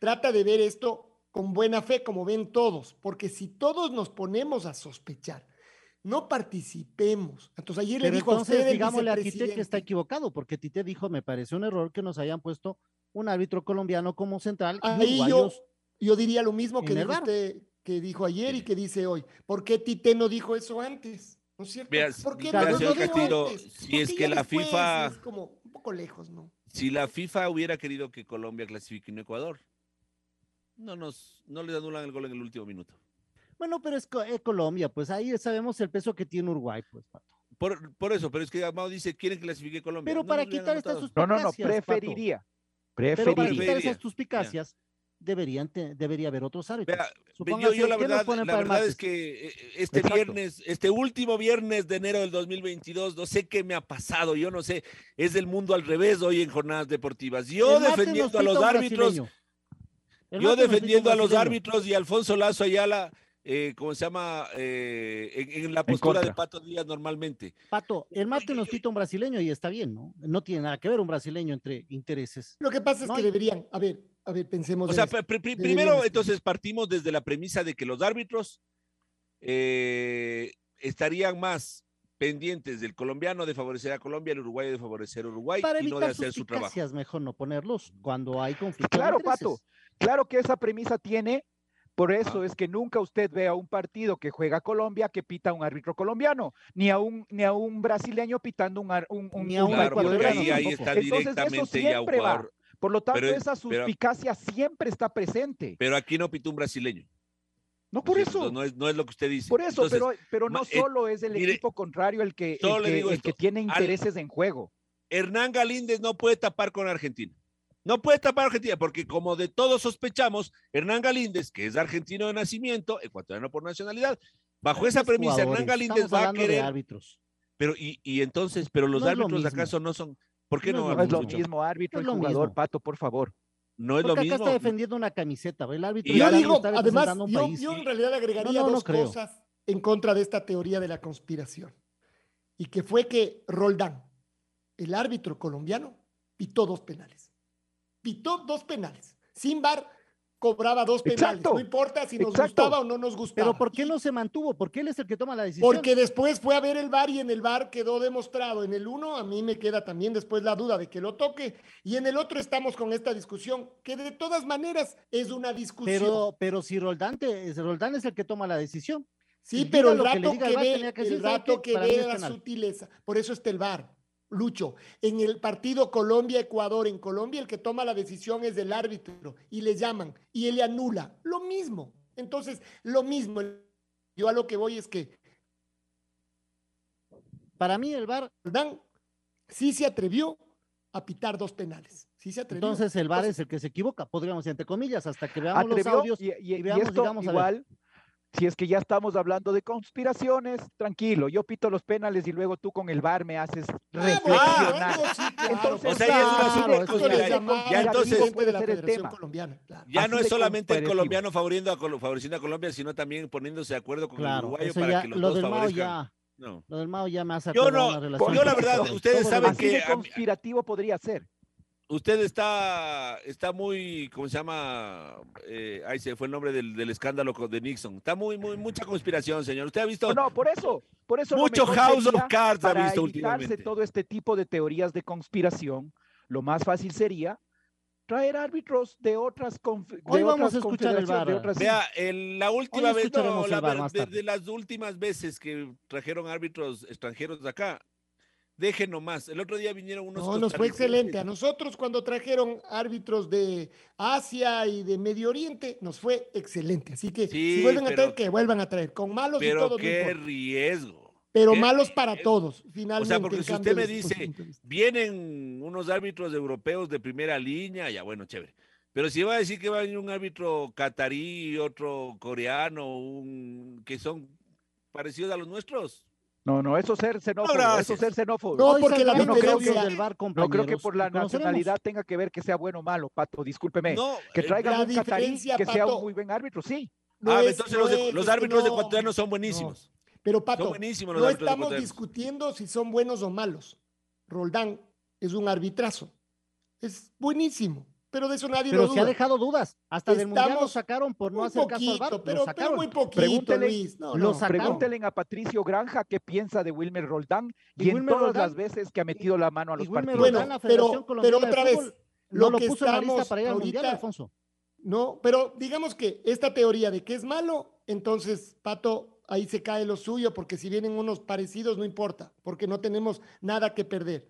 trata de ver esto con buena fe, como ven todos, porque si todos nos ponemos a sospechar, no participemos. Entonces ayer le dijo a entonces, usted, el digámosle a Tite que está equivocado, porque Tite dijo, me pareció un error que nos hayan puesto un árbitro colombiano como central Ahí yo, yo diría lo mismo que dijo usted, que dijo ayer y que dice hoy. ¿Por qué Tite no dijo eso antes? ¿No es cierto? Vea, ¿Por qué no dijo antes? si ¿Por es que la? FIFA- Es como un poco lejos, ¿no? Si la FIFA hubiera querido que Colombia clasifique en Ecuador, no nos, no le anulan el gol en el último minuto. Bueno, pero es eh, Colombia, pues ahí sabemos el peso que tiene Uruguay, pues, Pato. Por, por eso, pero es que Amado dice, quieren que clasifique Colombia. Pero No para quitar estas anotado. No, no, no, suspicacias, Pato. preferiría. Pero para Preferiría. quitar Preferiría. esas suspicacias, deberían te- debería haber otros árbitros. Vea, yo, la ¿qué nos verdad, ponen la verdad es que eh, este Exacto. viernes, este último viernes de enero del 2022, no sé qué me ha pasado, yo no sé, es del mundo al revés hoy en jornadas deportivas. Yo El defendiendo a los árbitros, brasileño. Yo defendiendo a los árbitros y Alfonso Lazo Ayala, eh, ¿cómo se llama? Eh, en, en la postura de. Pato Díaz normalmente. Pato, el martes nos pita un brasileño y está bien, ¿no? No tiene nada que ver un brasileño entre intereses. Lo que pasa es No que hay- deberían, a ver, a ver, pensemos O sea, esto. pr- pr- Deberían primero entonces partimos desde la premisa de que los árbitros eh, estarían más pendientes del colombiano de favorecer a Colombia, el uruguayo de favorecer a Uruguay Para y no de evitar hacer su trabajo. mejor no ponerlos cuando hay conflicto. de Claro. Pato. Claro que esa premisa tiene, por eso es que nunca usted ve a un partido que juega Colombia que pita a un árbitro colombiano, ni a un, ni a un brasileño pitando un, un, un- Ni a un Claro, porque ecuatoriano ahí, ahí tampoco. está Entonces, eso ya siempre va. Por lo tanto, Pero- esa pero- suspicacia siempre está presente. Pero aquí no pitó un brasileño. No por eso. No es, no es lo que usted dice. Por eso, Entonces, pero, pero no eh, solo es el mire, equipo contrario el que, el que, el tiene al- intereses en juego. Hernán Galíndez no puede tapar con Argentina. No puede tapar a Argentina, porque como de todos sospechamos, Hernán Galíndez, que es argentino de nacimiento, ecuatoriano por nacionalidad, bajo esa premisa, Hernán Galíndez va a hablando de querer. árbitros. Pero, y, y entonces, pero los No árbitros mismo. acaso no son. ¿Por qué No no? es No es lo mismo árbitro Es y lo jugador, mismo. Pato, por favor. No es lo Porque acá mismo. está defendiendo una camiseta, el árbitro Y yo está- digo, está además, un yo, país. yo en realidad agregaría No, no, no dos creo. cosas. en contra de esta teoría de la conspiración. Y que fue que Roldán, el árbitro colombiano, pitó dos penales. Pitó dos penales. Sin bar cobraba dos penales. Exacto, No importa si nos exacto. gustaba o no nos gustaba. Pero ¿por qué no se mantuvo? Porque él es el que toma la decisión. porque después fue a ver el VAR y en el VAR quedó demostrado. En el uno a mí me queda también después la duda de que lo toque. Y en el otro estamos con esta discusión, que de todas maneras es una discusión. Pero, pero si Roldán, te- Roldán es el que toma la decisión. sí, pero el rato que, ve, el decir, ¿sabe rato qué? que ve la sutileza. Por eso está el VAR. Lucho, en el partido Colombia-Ecuador, en Colombia el que toma la decisión es el árbitro y le llaman y él le anula. Lo mismo. Entonces, lo mismo. Yo a lo que voy es que Para mí el VAR, Roldán sí se atrevió a pitar dos penales. Sí se atrevió. entonces el VAR es el que se equivoca, podríamos decir, entre comillas, hasta que veamos los atrevió audios. y, y- y y veamos, esto digamos, a ver. Si es que ya estamos hablando de conspiraciones, tranquilo, yo pito los penales y luego tú con el bar me haces reflexionar. bueno, sí, claro. Entonces, O sea, ya es entonces puede ser el tema. Claro. Ya Así no es solamente el colombiano favoreciendo a, favoreciendo a Colombia, sino también poniéndose de acuerdo con el Claro, uruguayo para ya, que los lo dos del Mao favorezcan. ya, No. lo del Mao ya me hace Yo no, una relación yo la verdad, ustedes saben Así que de a mí- conspirativo podría ser. Usted está, está muy, ¿cómo se llama? Eh, ahí se fue el nombre del, del escándalo de Nixon. Está muy, muy, mucha conspiración, señor. Usted ha visto No, por eso, por eso mucho House of Cards ha para visto últimamente. todo este tipo de teorías de conspiración, lo más fácil sería traer árbitros de otras conf- de Hoy vamos otras a escuchar el confederaciones, de otras- Vea, el- la última vez, no, la de, de las últimas veces que trajeron árbitros extranjeros de acá, dejen nomás. El otro día vinieron unos No, nos fue excelente. A nosotros cuando trajeron árbitros de Asia y de Medio Oriente, nos fue excelente. Así que Sí, si vuelven a traer, que vuelvan a traer. Con malos y Pero todos. no qué riesgo. Pero qué malos para todos, finalmente. O sea, porque si usted me dice, vienen unos árbitros europeos de primera línea, ya bueno, chévere. Pero si va a decir que va a venir un árbitro catarí, otro coreano, un que son parecidos a los nuestros. No, no, eso ser xenófobo, gracias. eso ser xenófobo. No, porque la los diferencia- audios del VAR, No creo que por la nacionalidad tenga que ver que sea bueno o malo, Pato, discúlpeme. No, que eh, traigan un catarí que sea Pato, un muy buen árbitro, sí. No ah, es- entonces no los, de- es- los que árbitros no- ecuatorianos son buenísimos. Pero Pato, Son buenísimos los no estamos discutiendo si son buenos o malos. Roldán es un arbitrazo. Es buenísimo, pero de eso nadie Pero lo se duda. ha dejado dudas. Hasta del mundial lo Estamos sacaron por no hacer caso al lo pero, pero sacaron. muy poquito, Pregúntele- Luis. No. Pregúntenle a Patricio Granja qué piensa de Wilmer Roldán Y y, en Wilmer todas Roldán- las veces que ha metido la mano a los partidos. Bueno, Roldán, pero- pero otra vez, Fútbol, lo que puso en la lista estamos para ir al mundial, ahorita- Alfonso. No, pero digamos que esta teoría de que es malo, entonces, Pato, ahí se cae lo suyo, porque si vienen unos parecidos, no importa, porque no tenemos nada que perder.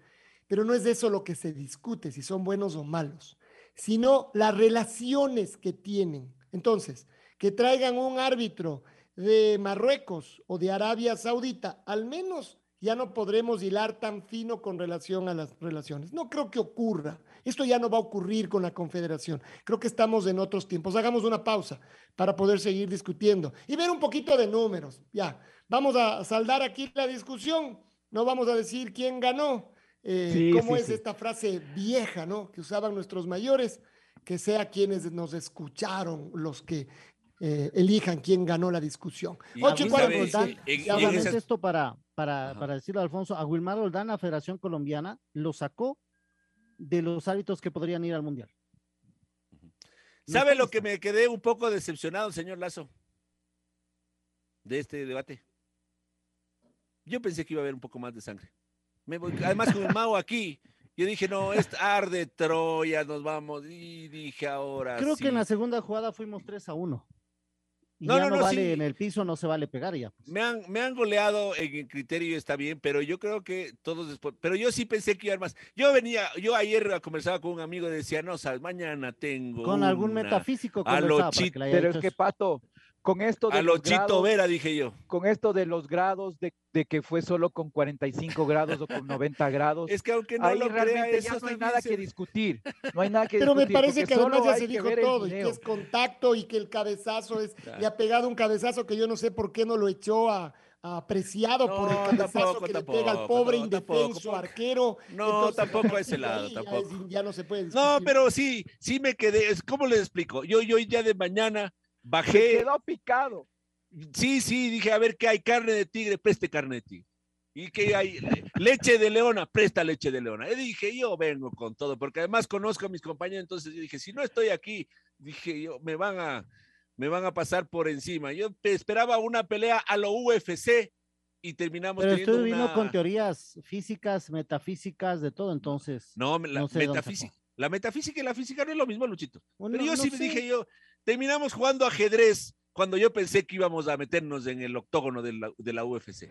Pero no es de eso lo que se discute, si son buenos o malos, sino las relaciones que tienen. Entonces, que traigan un árbitro de Marruecos o de Arabia Saudita, al menos ya no podremos hilar tan fino con relación a las relaciones. No creo que ocurra. Esto ya no va a ocurrir con la Confederación. Creo que estamos en otros tiempos. Hagamos una pausa para poder seguir discutiendo y ver un poquito de números. Ya, vamos a saldar aquí la discusión. No vamos a decir quién ganó. Eh, Sí, ¿Cómo sí, es sí. esta frase vieja, ¿no? Que usaban nuestros mayores, que sea quienes nos escucharon los que eh, elijan quién ganó la discusión. Y Ocho esas- esto para, para, para decirlo, Alfonso, a Wilmar Roldán, la Federación Colombiana, lo sacó de los árbitros que podrían ir al mundial. ¿Sabe lo que me quedé un poco decepcionado, señor Lazo? De este debate. Yo pensé que iba a haber un poco más de sangre. Me voy- además, con el Mao aquí, yo dije, no, es arde Troya, nos vamos. Y dije, ahora. Creo sí. que en la segunda jugada fuimos 3 a 1. Y No, ya no, no, no, vale sí. en el piso, no se vale pegar ya. pues. Me han, me han goleado en el criterio, está bien, pero yo creo que todos después. Pero yo sí pensé que iba a haber más. Yo venía, yo ayer conversaba con un amigo y decía, no, sabes, mañana tengo. Con algún una". metafísico a lo chit- Pero es que. Pato, con esto de A lo los Chito grados, Vera, dije yo. con esto de los grados, de, de que fue solo con 45 grados o con 90 grados, Es que aunque no ahí lo crea, realmente eso ya no hay nada se- que discutir. No hay nada que Pero me parece que además ya hay se que dijo todo y que es contacto y que el cabezazo es, Claro. le ha pegado un cabezazo que yo no sé por qué no lo echó a, apreciado por el No, cabezazo tampoco, que le pega al pobre no, indefenso tampoco, arquero. No, tampoco a ese lado, ya es- tampoco. Ya, no se puede No, discutir. pero sí, sí me quedé. es- ¿Cómo les explico? Yo, yo ya de mañana Se bajé. quedó picado. Sí, sí, dije, a ver qué hay, carne de tigre, preste carne de tigre. Y que hay leche de leona, presta leche de leona. Y dije, yo vengo con todo, porque además conozco a mis compañeros, entonces yo dije, si no estoy aquí, dije yo, me van a, me van a pasar por encima. Yo esperaba una pelea a lo UFC y terminamos Pero teniendo usted vino una... con teorías físicas, metafísicas, de todo, entonces. No, la no sé metafísica. La metafísica y la física no es lo mismo, Luchito. Bueno, Pero yo no sí me dije yo, terminamos jugando ajedrez cuando yo pensé que íbamos a meternos en el octógono de la, de la UFC.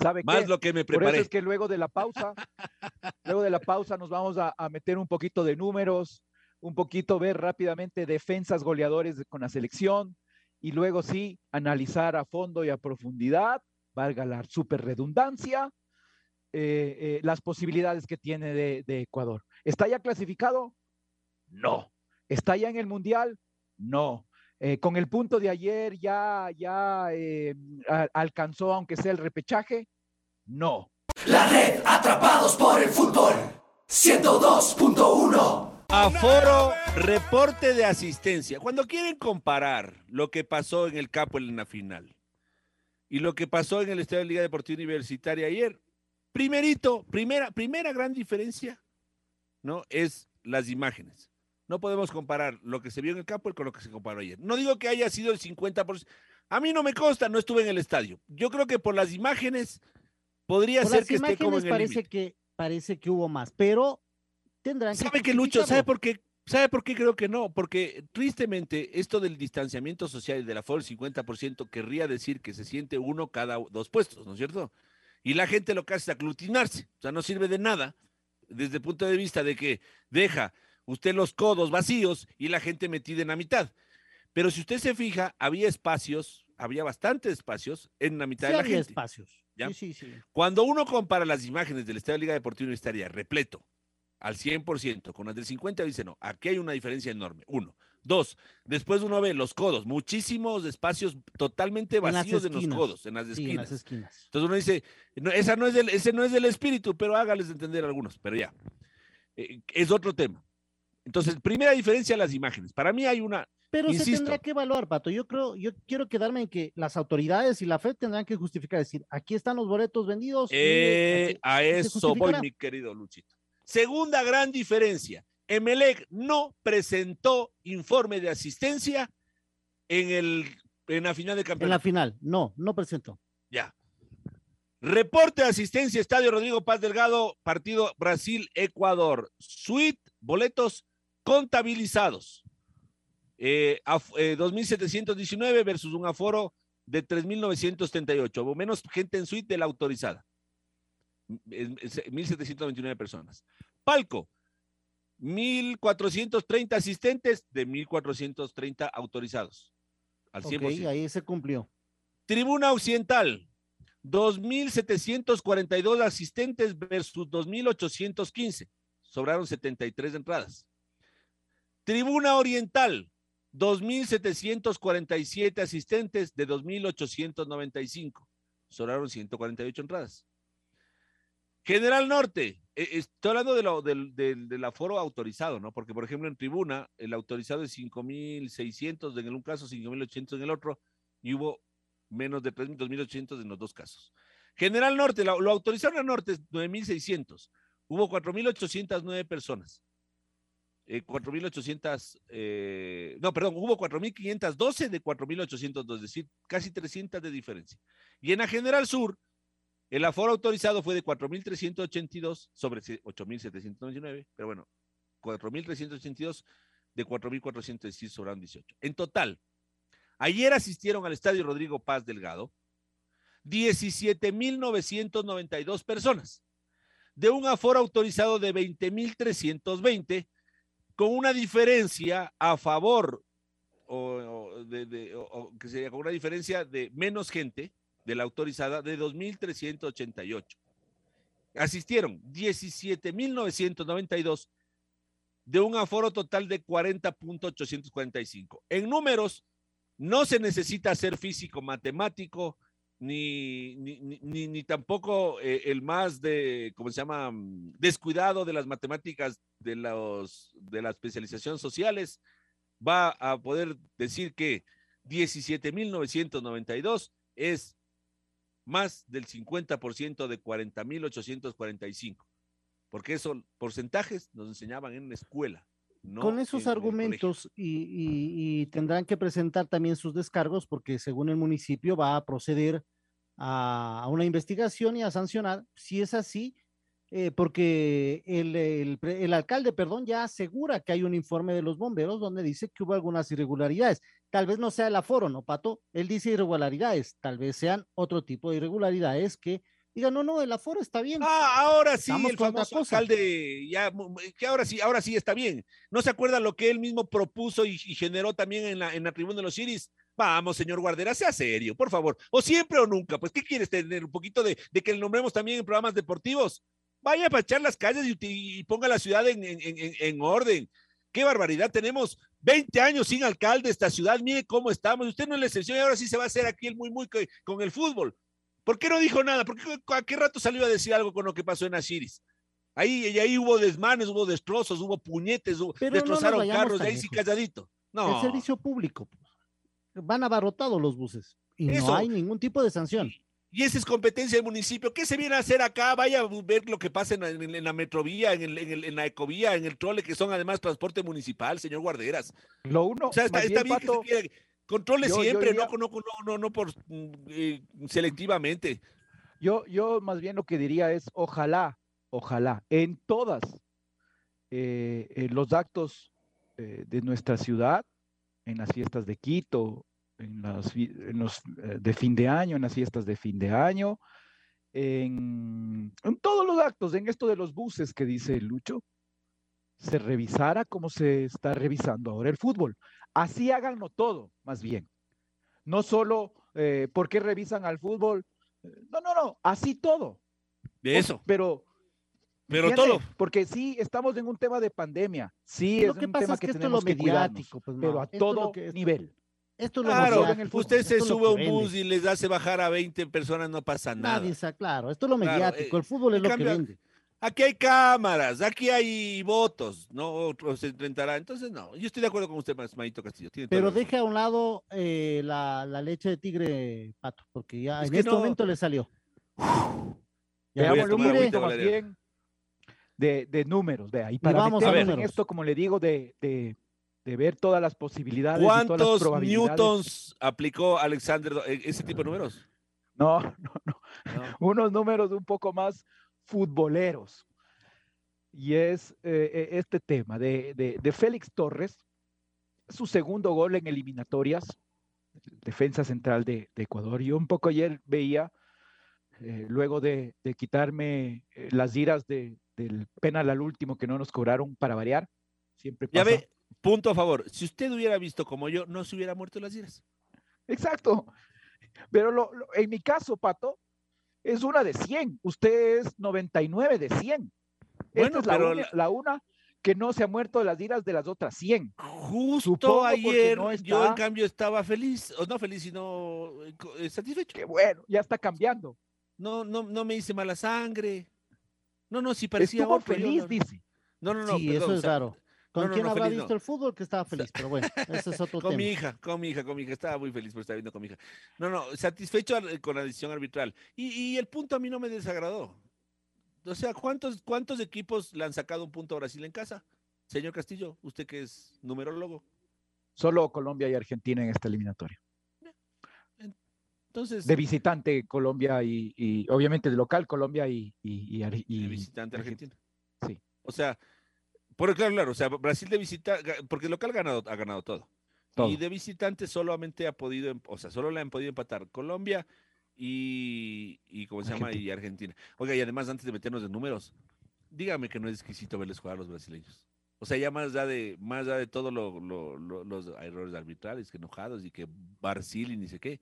¿Sabe Más qué? lo que me Por eso preparé. es que luego de la pausa, luego de la pausa nos vamos a, a meter un poquito de números, un poquito ver rápidamente defensas goleadores con la selección y luego sí analizar a fondo y a profundidad, valga la super redundancia, eh, eh, las posibilidades que tiene de, de Ecuador. ¿Está ya clasificado? No. ¿Está ya en el Mundial? No. Eh, con el punto de ayer ya, ya eh, a- alcanzó, aunque sea el repechaje? No. La red Atrapados por el Fútbol 102.1 Aforo, reporte de asistencia. Cuando quieren comparar lo que pasó en el Capo en la final y lo que pasó en el Estadio de Liga Deportiva Universitaria ayer, primerito, primera, primera gran diferencia, ¿no? Es las imágenes. No podemos comparar lo que se vio en el campo con lo que se comparó ayer. No digo que haya sido el 50%. A mí no me consta, no estuve en el estadio. Yo creo que por las imágenes podría Por ser las que esté como en el parece que, parece que hubo más, pero tendrán que ¿Sabe qué, Lucho? ¿Sabe por qué? ¿Sabe por qué creo que no? Porque tristemente esto del distanciamiento social y del aforo del 50% querría decir que se siente uno cada dos puestos, ¿no es cierto? Y la gente lo que hace es aglutinarse, o sea, no sirve de nada desde el punto de vista de que deja usted los codos vacíos y la gente metida en la mitad. Pero si usted se fija, había espacios, había bastantes espacios en la mitad Sí de la había gente. espacios. ¿ya? Sí, sí, sí. Cuando uno compara las imágenes del Estadio de Liga Deportiva Universitaria repleto al 100% con las del 50, dice no, aquí hay una diferencia enorme. Uno. Dos, después uno ve los codos, muchísimos espacios totalmente vacíos en los codos, en las Sí, en esquinas. las esquinas. Entonces uno dice, no, esa no es del, ese no es del espíritu, pero hágales entender a algunos, pero ya. Eh, es otro tema. Entonces, primera diferencia, las imágenes. Para mí hay una, Pero se tendrá que evaluar, Pato. Yo creo, yo quiero quedarme en que las autoridades y la FED tendrán que justificar, decir, aquí están los boletos vendidos. mire, Eh, a eso voy, mi querido Luchito. Segunda gran diferencia. Emelec no presentó informe de asistencia en, el, en la final de En la campeonato. final, no, no presentó. Ya. Reporte de asistencia, Estadio Rodrigo Paz Delgado, partido Brasil-Ecuador. Suite, boletos contabilizados. Eh, eh, 2.719 versus un aforo de 3.938. Hubo menos gente en suite de la autorizada. Es- es- 1.729 personas. Palco, 1.430 asistentes de 1.430 autorizados. Al 100%. Ok, ahí se cumplió. Tribuna Occidental, 2.742 asistentes versus 2.815. Sobraron 73 entradas. Tribuna Oriental, 2.747 asistentes de 2.895. Sobraron 148 entradas. General Norte, eh, estoy hablando de lo, del, aforo autorizado, ¿no? Porque, por ejemplo, en tribuna, el autorizado es 5.600, en un caso 5.800 en el otro, y hubo menos de 3.000, 2.800 en los dos casos. General Norte, lo, lo autorizaron a Norte 9.600, hubo 4.809 personas. Eh, 4.800, eh, no, perdón, hubo 4.512 de 4.802, es decir, casi 300 de diferencia. Y en la General Sur, el aforo autorizado fue de 4.382 sobre 8.799, pero bueno, 4.382 de 4.416 sobraron 18. En total, ayer asistieron al estadio Rodrigo Paz Delgado 17.992 personas, de un aforo autorizado de 20.320, con una diferencia a favor, o, de, que sería con una diferencia de menos gente de la autorizada de 2.388. Asistieron 17.992 de un aforo total de 40.845. En números, no se necesita ser físico matemático, ni, ni, ni, ni tampoco eh, el más de, ¿cómo se llama?, descuidado de las matemáticas de, los, de la especialización sociales, va a poder decir que 17.992 es más del 50% de 40.845. Porque esos porcentajes nos enseñaban en la escuela. No Con esos argumentos y, y- y tendrán que presentar también sus descargos porque según el municipio va a proceder a, a una investigación y a sancionar. Si es así, eh, porque el, el alcalde, perdón, ya asegura que hay un informe de los bomberos donde dice que hubo algunas irregularidades. Tal vez no sea el aforo, ¿no, Pato? Él dice irregularidades, tal vez sean otro tipo de irregularidades que digan, no, no, el aforo está bien. Ah, ahora sí, Estamos el famoso cosa. alcalde, ya, que ahora sí, ahora sí está bien. ¿No se acuerda lo que él mismo propuso y, y generó también en la, en la tribuna de los Iris? Vamos, señor Guardera, sea serio, por favor. O siempre o nunca. Pues, ¿qué quieres tener? ¿Un poquito de, de que le nombremos también en programas deportivos? Vaya a echar las calles y, y ponga la ciudad en, en- en- en orden. Qué barbaridad. Tenemos 20 años sin alcalde esta ciudad. Mire cómo estamos. Usted no es la excepción y ahora sí se va a hacer aquí el muy, muy co- con el fútbol. ¿Por qué no dijo nada? ¿Por qué a qué rato salió a decir algo con lo que pasó en Asiris? Ahí, y ahí hubo desmanes, hubo destrozos, hubo puñetes, hubo- no destrozaron carros, de ahí sí calladito. No. El servicio público. pues. Van abarrotados los buses y Eso. no hay ningún tipo de sanción. Y esa es competencia del municipio. ¿Qué se viene a hacer acá? Vaya a ver lo que pasa en la, en- en la metrovía, en, el- en el- en la ecovía, en el trole, que son además transporte municipal, señor Guarderas. Lo uno, O sea, está, está bien, que Pato, se quiera- controle yo- yo siempre, diría- no, no, no, no, por mm, eh, selectivamente. Yo, yo más bien lo que diría es, ojalá, ojalá, en todas eh, eh, los actos eh, de nuestra ciudad, en las fiestas de Quito, en, las, en los de fin de año, en las fiestas de fin de año, en, en todos los actos, en esto de los buses que dice Lucho, se revisara como se está revisando ahora el fútbol. Así háganlo todo, más bien. No solo, eh, ¿por qué revisan al fútbol? No, no, no, así todo. De eso. Pero, Pero todo. Porque sí, estamos en un tema de pandemia. Sí, Lo es que un pasa tema es que, que esto es tenemos lo mediático, pues, pero Mao. a Esto es lo todo que- esto- nivel. Esto es lo Claro, mediático, usted se es sube a un bus y les hace bajar a 20 personas, no pasa nada. Nadie está claro. Esto es lo Claro, mediático. eh, el fútbol es lo cambio, que vende. Aquí hay cámaras, aquí hay votos, no otros se enfrentará. Entonces, no, yo estoy de acuerdo con usted, Maito Castillo. tiene Pero deje a un lado eh, la, la leche de tigre, Pato, porque ya Es en que este no. momento le salió. Ya, Veámosle un poquito más bien de, de números, vea, y para vamos a en números. esto, como le digo, de, de, de ver todas las posibilidades y todas las ¿Cuántos probabilidades. newtons aplicó Alexander Do- e- ese tipo de números? No, no, no. No. Unos números un poco más futboleros. Y es eh, eh, este tema de, de, de Félix Torres, su segundo gol en eliminatorias, defensa central de, de Ecuador. Yo un poco ayer veía, eh, luego de, de quitarme las iras de, del penal al último que no nos cobraron para variar, siempre Ya ve, punto a favor. Si usted hubiera visto como yo, no se hubiera muerto las iras. Exacto. Pero lo- lo- en mi caso, Pato, es una de 100. Usted es 99 de 100. Bueno, Esta es la, pero uni- la- una que no se ha muerto de las iras de las otras 100. Justo Supongo ayer, no yo en está- cambio estaba feliz, o no feliz, sino eh, eh, satisfecho. Qué bueno, ya está cambiando. No, no, no me hice mala sangre. No, no, sí parecía Estuvo otro, yo feliz, no- dice. No, no, no. sí, perdón, eso o es sea, raro. ¿Con no, quién no, habrá feliz visto no. el fútbol que estaba feliz? Pero bueno, ese es otro Con mi tema. hija, con mi hija, con mi hija. Estaba muy feliz por estar viendo con mi hija. No, no, satisfecho con la decisión arbitral. Y, y el punto a mí no me desagradó. O sea, ¿cuántos, ¿cuántos equipos le han sacado un punto a Brasil en casa? Señor Castillo, usted que es numerólogo. Solo Colombia y Argentina en esta eliminatoria. Entonces, De visitante Colombia y, y obviamente de local Colombia y, y, y y- visitante Argentina. Sí. O sea, por claro, claro, o sea, Brasil de visita, porque el local ha ganado, ha ganado todo. Todo. Y de visitante solamente ha podido, em- o sea, solo le han podido empatar Colombia y, y ¿cómo se llama? Y Argentina. Oiga, y además, antes de meternos en números, dígame que no es exquisito verles jugar a los brasileños. O sea, ya más allá de, más allá de todo lo, lo- lo- los errores arbitrales, que enojados y que Brasil y ni sé qué.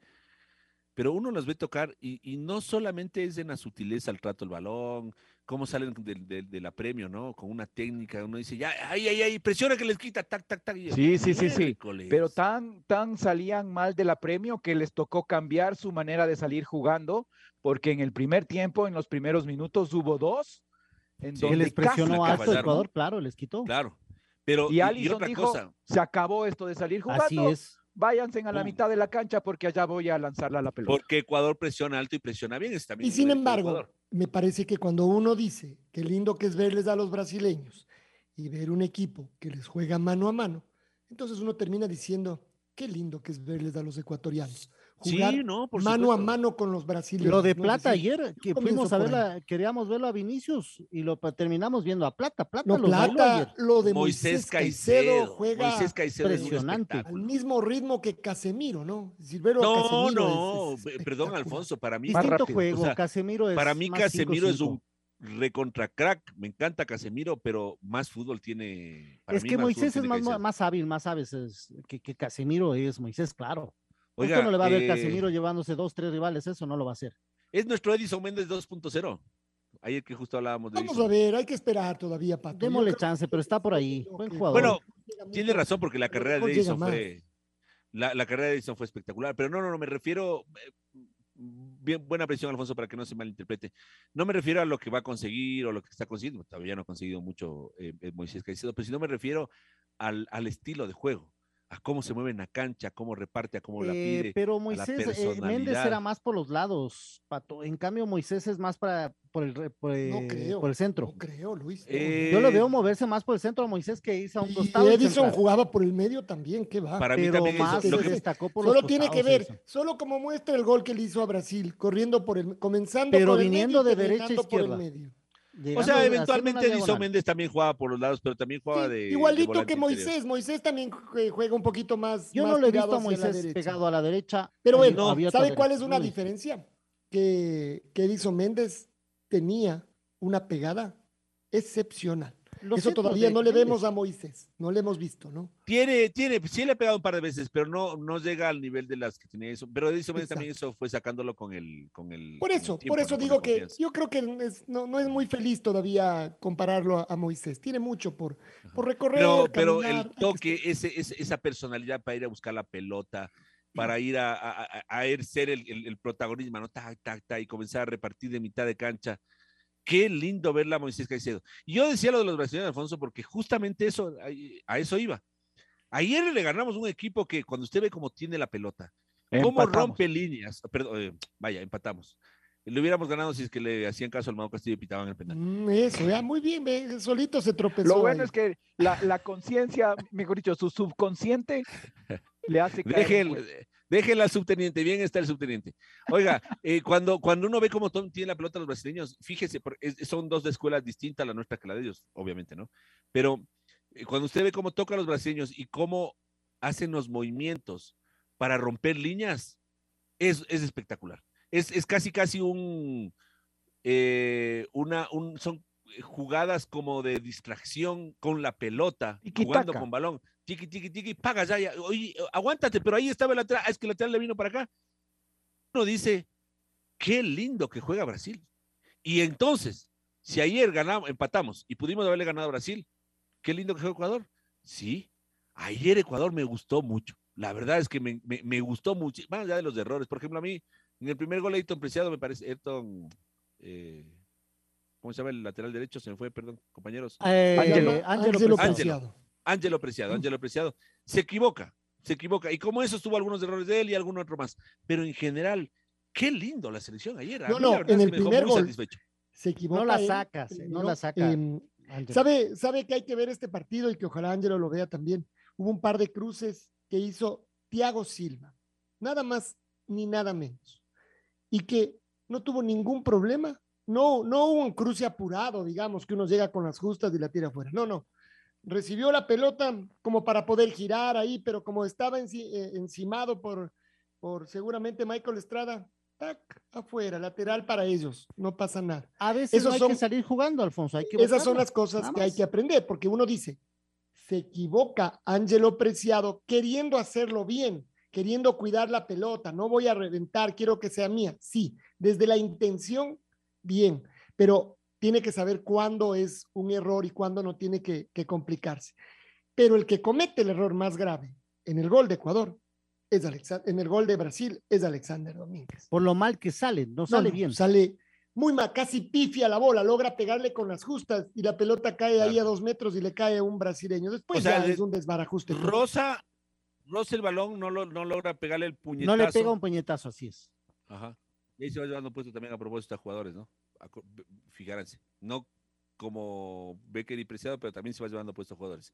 Pero uno los ve tocar y, y no solamente es en la sutileza al trato del balón, cómo salen del, del, del apremio, ¿no? Con una técnica, uno dice, ya, ay, ay, ay, presiona que les quita, tac, tac, tac. y Sí, sí, sí, sí. Pero tan, tan salían mal del apremio que les tocó cambiar su manera de salir jugando, porque en el primer tiempo, en los primeros minutos, hubo dos. En Sí, donde les presionó alto. Ecuador, claro, les quitó. Claro. Pero, Y y, y Allison otra dijo, cosa, se acabó esto de salir jugando. Así es. Váyanse a la mitad de la cancha porque allá voy a lanzarla a la pelota. Porque Ecuador presiona alto y presiona bien. Está bien Y sin embargo, me parece que cuando uno dice qué lindo que es verles a los brasileños y ver un equipo que les juega mano a mano, entonces uno termina diciendo qué lindo que es verles a los ecuatorianos. Jugar Sí, no, por mano a mano con los brasileños. Lo de Plata ayer, que fuimos a verla, queríamos verlo a Vinicius y lo terminamos viendo a Plata. Plata No, lo Plata, ayer. lo de Moisés Caicedo. Caicedo, juega Moisés Caicedo impresionante. al mismo ritmo que Casemiro, ¿no? A No, Casemiro no, es- es pe- perdón. Alfonso, para mí, Distinto rápido. juego, O sea, Casemiro es para mí más Casemiro es 5-5. un recontra crack. Me encanta Casemiro, pero más fútbol tiene. para Es mí que Moisés es más, más hábil, más sabes es que, que Casemiro es Moisés, claro. Oiga, Usted no le va a ver eh, Casemiro llevándose dos, tres rivales, eso no lo va a hacer. Es nuestro Edison Méndez 2.0. Ayer que justo hablábamos de Vamos Edison. a ver, hay que esperar todavía, Pato. Démosle chance, pero está por ahí. Buen jugador. Bueno, Tiene razón, porque la carrera de Edison fue. La, la carrera de Edison fue espectacular, pero no, no, no, me refiero. eh, Bien, buena presión, Alfonso, para que no se malinterprete. No me refiero a lo que va a conseguir o lo que está consiguiendo. Todavía no ha conseguido mucho eh, eh, Moisés Caicedo, pero si no me refiero al, al estilo de juego, a cómo se mueve en la cancha, cómo reparte, a cómo la Eh, pide. pero la Moisés, eh, Méndez era más por los lados, Pato. En cambio, Moisés es más para por el, re- por, No eh, creo. por el centro. No creo, Luis. Eh, Yo lo veo moverse más por el centro a Moisés que irse a un Y costado. y Edison jugaba por el medio también, ¿qué va? Para mí pero también eso- más lo se que- destacó por los Solo tiene que ver, solo como muestra el gol que le hizo a Brasil, corriendo por el, comenzando Pero por el viniendo medio de derecha a terminando por el izquierda. medio. O sea, eventualmente Edison. Méndez también jugaba por los lados, pero también jugaba Sí, de. igualito que interior. Moisés. Moisés también jue- juega un poquito más. Yo más no lo he visto a Moisés pegado a la derecha. Pero bueno, a ¿sabe cuál es una No. diferencia? Que, que Edison Méndez tenía una pegada excepcional. Eso todavía de no le vemos a Moisés, no le hemos visto, ¿no? Tiene, tiene, sí le ha pegado un par de veces, pero no, no llega al nivel de las que tenía eso. Pero Edison Méndez también eso fue sacándolo con el, con el. Por con el eso, tiempo, por eso ¿no? Digo que confianza. yo creo que es- no, no es muy feliz todavía compararlo a, a Moisés. Tiene mucho por, por recorrer. Pero, pero el toque, ese, ese- esa personalidad para ir a buscar la pelota, para ir a, a, a- a ser el, el, el protagonismo, ¿no? Tac, tac, tac, y comenzar a repartir de mitad de cancha. Qué lindo verla a Moisés Caicedo. Y yo decía lo de los brasileños, Alfonso, porque justamente eso, a eso iba. Ayer le ganamos un equipo que cuando usted ve cómo tiene la pelota, cómo Empatamos. rompe líneas, perdón, eh, vaya, empatamos. Le hubiéramos ganado si es que le hacían caso al Mao Castillo y pitaban el penal. Mm, Eso, ya, muy bien, ve, solito se tropezó. Lo bueno ahí. es que la, la conciencia, mejor dicho, su subconsciente le hace caer Deje, el- déjela al subteniente, bien está el subteniente. Oiga, eh, cuando, cuando uno ve cómo tiene la pelota los brasileños, fíjese, son dos de escuelas distintas la nuestra que la de ellos, obviamente, ¿no? Pero eh, cuando usted ve cómo tocan los brasileños y cómo hacen los movimientos para romper líneas, es, es espectacular. Es, es casi, casi un, eh, una, un, son jugadas como de distracción con la pelota, jugando con balón. Tiki, tiki, tiki, paga ya, ya. Oye, aguántate, pero ahí estaba el lateral. Ah, es que el lateral le vino para acá. Uno dice, qué lindo que juega Brasil. Y entonces, si ayer ganamos, empatamos y pudimos haberle ganado a Brasil, qué lindo que juega Ecuador. Sí, ayer Ecuador me gustó mucho. La verdad es que me, me- me gustó mucho, más allá de los errores. Por ejemplo, a mí, en el primer gol, Ayrton Preciado, me parece, Ayrton, eh, ¿cómo se llama el lateral derecho? Se me fue, perdón, compañeros. Eh, Ángelo. Ángelo Ángelo Preciado. Preciado. Ángelo Preciado, Ángelo Preciado, se equivoca, se equivoca. Y como eso tuvo algunos errores de él y algún otro más. Pero en general, qué lindo la selección ayer. A No, mí no, en el primer gol. satisfecho. Se equivoca. No la sacas, no la saca. em. ¿Sabe, sabe que hay que ver este partido y que ojalá Ángelo lo vea también. Hubo un par de cruces que hizo Thiago Silva, nada más ni nada menos, y que no tuvo ningún problema. No, no hubo un cruce apurado, digamos, que uno llega con las justas y la tira afuera. No, no. Recibió la pelota como para poder girar ahí, pero como estaba enci- eh, encimado por, por seguramente Michael Estrada, tac, afuera, lateral para ellos, no pasa nada. A veces no hay son- que salir jugando, Alfonso. Hay que Esas son las cosas que hay que aprender, porque uno dice, se equivoca Ángelo Preciado queriendo hacerlo bien, queriendo cuidar la pelota, no voy a reventar, quiero que sea mía. Sí, desde la intención, bien, pero tiene que saber cuándo es un error y cuándo no tiene que, que complicarse. Pero el que comete el error más grave en el gol de Ecuador, es en el gol de Brasil, es Alexander Domínguez. Por lo mal que sale, no sale no, bien. Sale muy mal, casi pifia la bola, logra pegarle con las justas y la pelota cae ahí a dos metros y le cae a un brasileño. Después O sea, ya es un desbarajuste. Rosa, roza el balón, no, lo, no logra pegarle el puñetazo. No le pega un puñetazo, así es. Ajá. Y ahí se va llevando puesto también a propósito a jugadores, ¿no? Fíjense, no como Becker y Preciado, pero también se va llevando puesto a jugadores.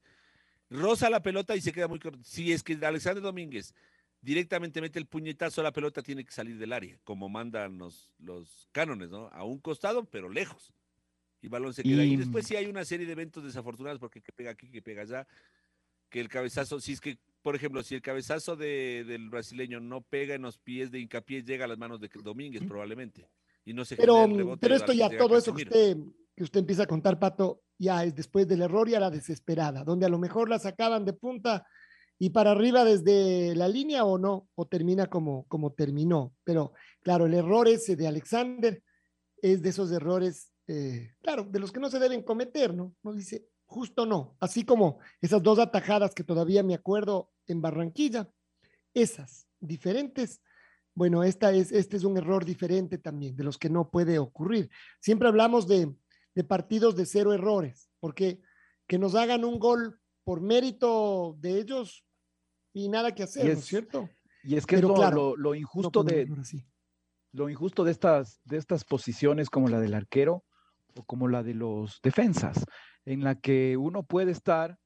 Roza la pelota y se queda muy corto. Si es que Alexander Domínguez directamente mete el puñetazo, la pelota tiene que salir del área, como mandan los, los cánones, ¿no? A un costado, pero lejos. Y el balón se queda ahí. Y- Después sí hay una serie de eventos desafortunados, porque que pega aquí, que pega allá, que el cabezazo, si es que, por ejemplo, si el cabezazo de- del brasileño no pega en los pies de hincapié, llega a las manos de Domínguez probablemente. Y no se Pero, el rebote pero esto ya, todo eso que usted, que usted empieza a contar, Pato, ya es después del error y a la desesperada, donde a lo mejor la sacaban de punta y para arriba desde la línea o no, o termina como, como terminó. Pero claro, el error ese de Alexander es de esos errores, eh, claro, de los que no se deben cometer, ¿no? No dice, justo no. Así como esas dos atajadas que todavía me acuerdo en Barranquilla, esas diferentes. Bueno, esta es, este es un error diferente también, de los que no puede ocurrir. Siempre hablamos de, de partidos de cero errores, porque que nos hagan un gol por mérito de ellos y nada que hacer, Y ¿no es- es cierto? Y es que es lo, claro, lo- lo No injusto de, lo injusto de estas, de estas posiciones como la del arquero o como la de los defensas, en la que uno puede estar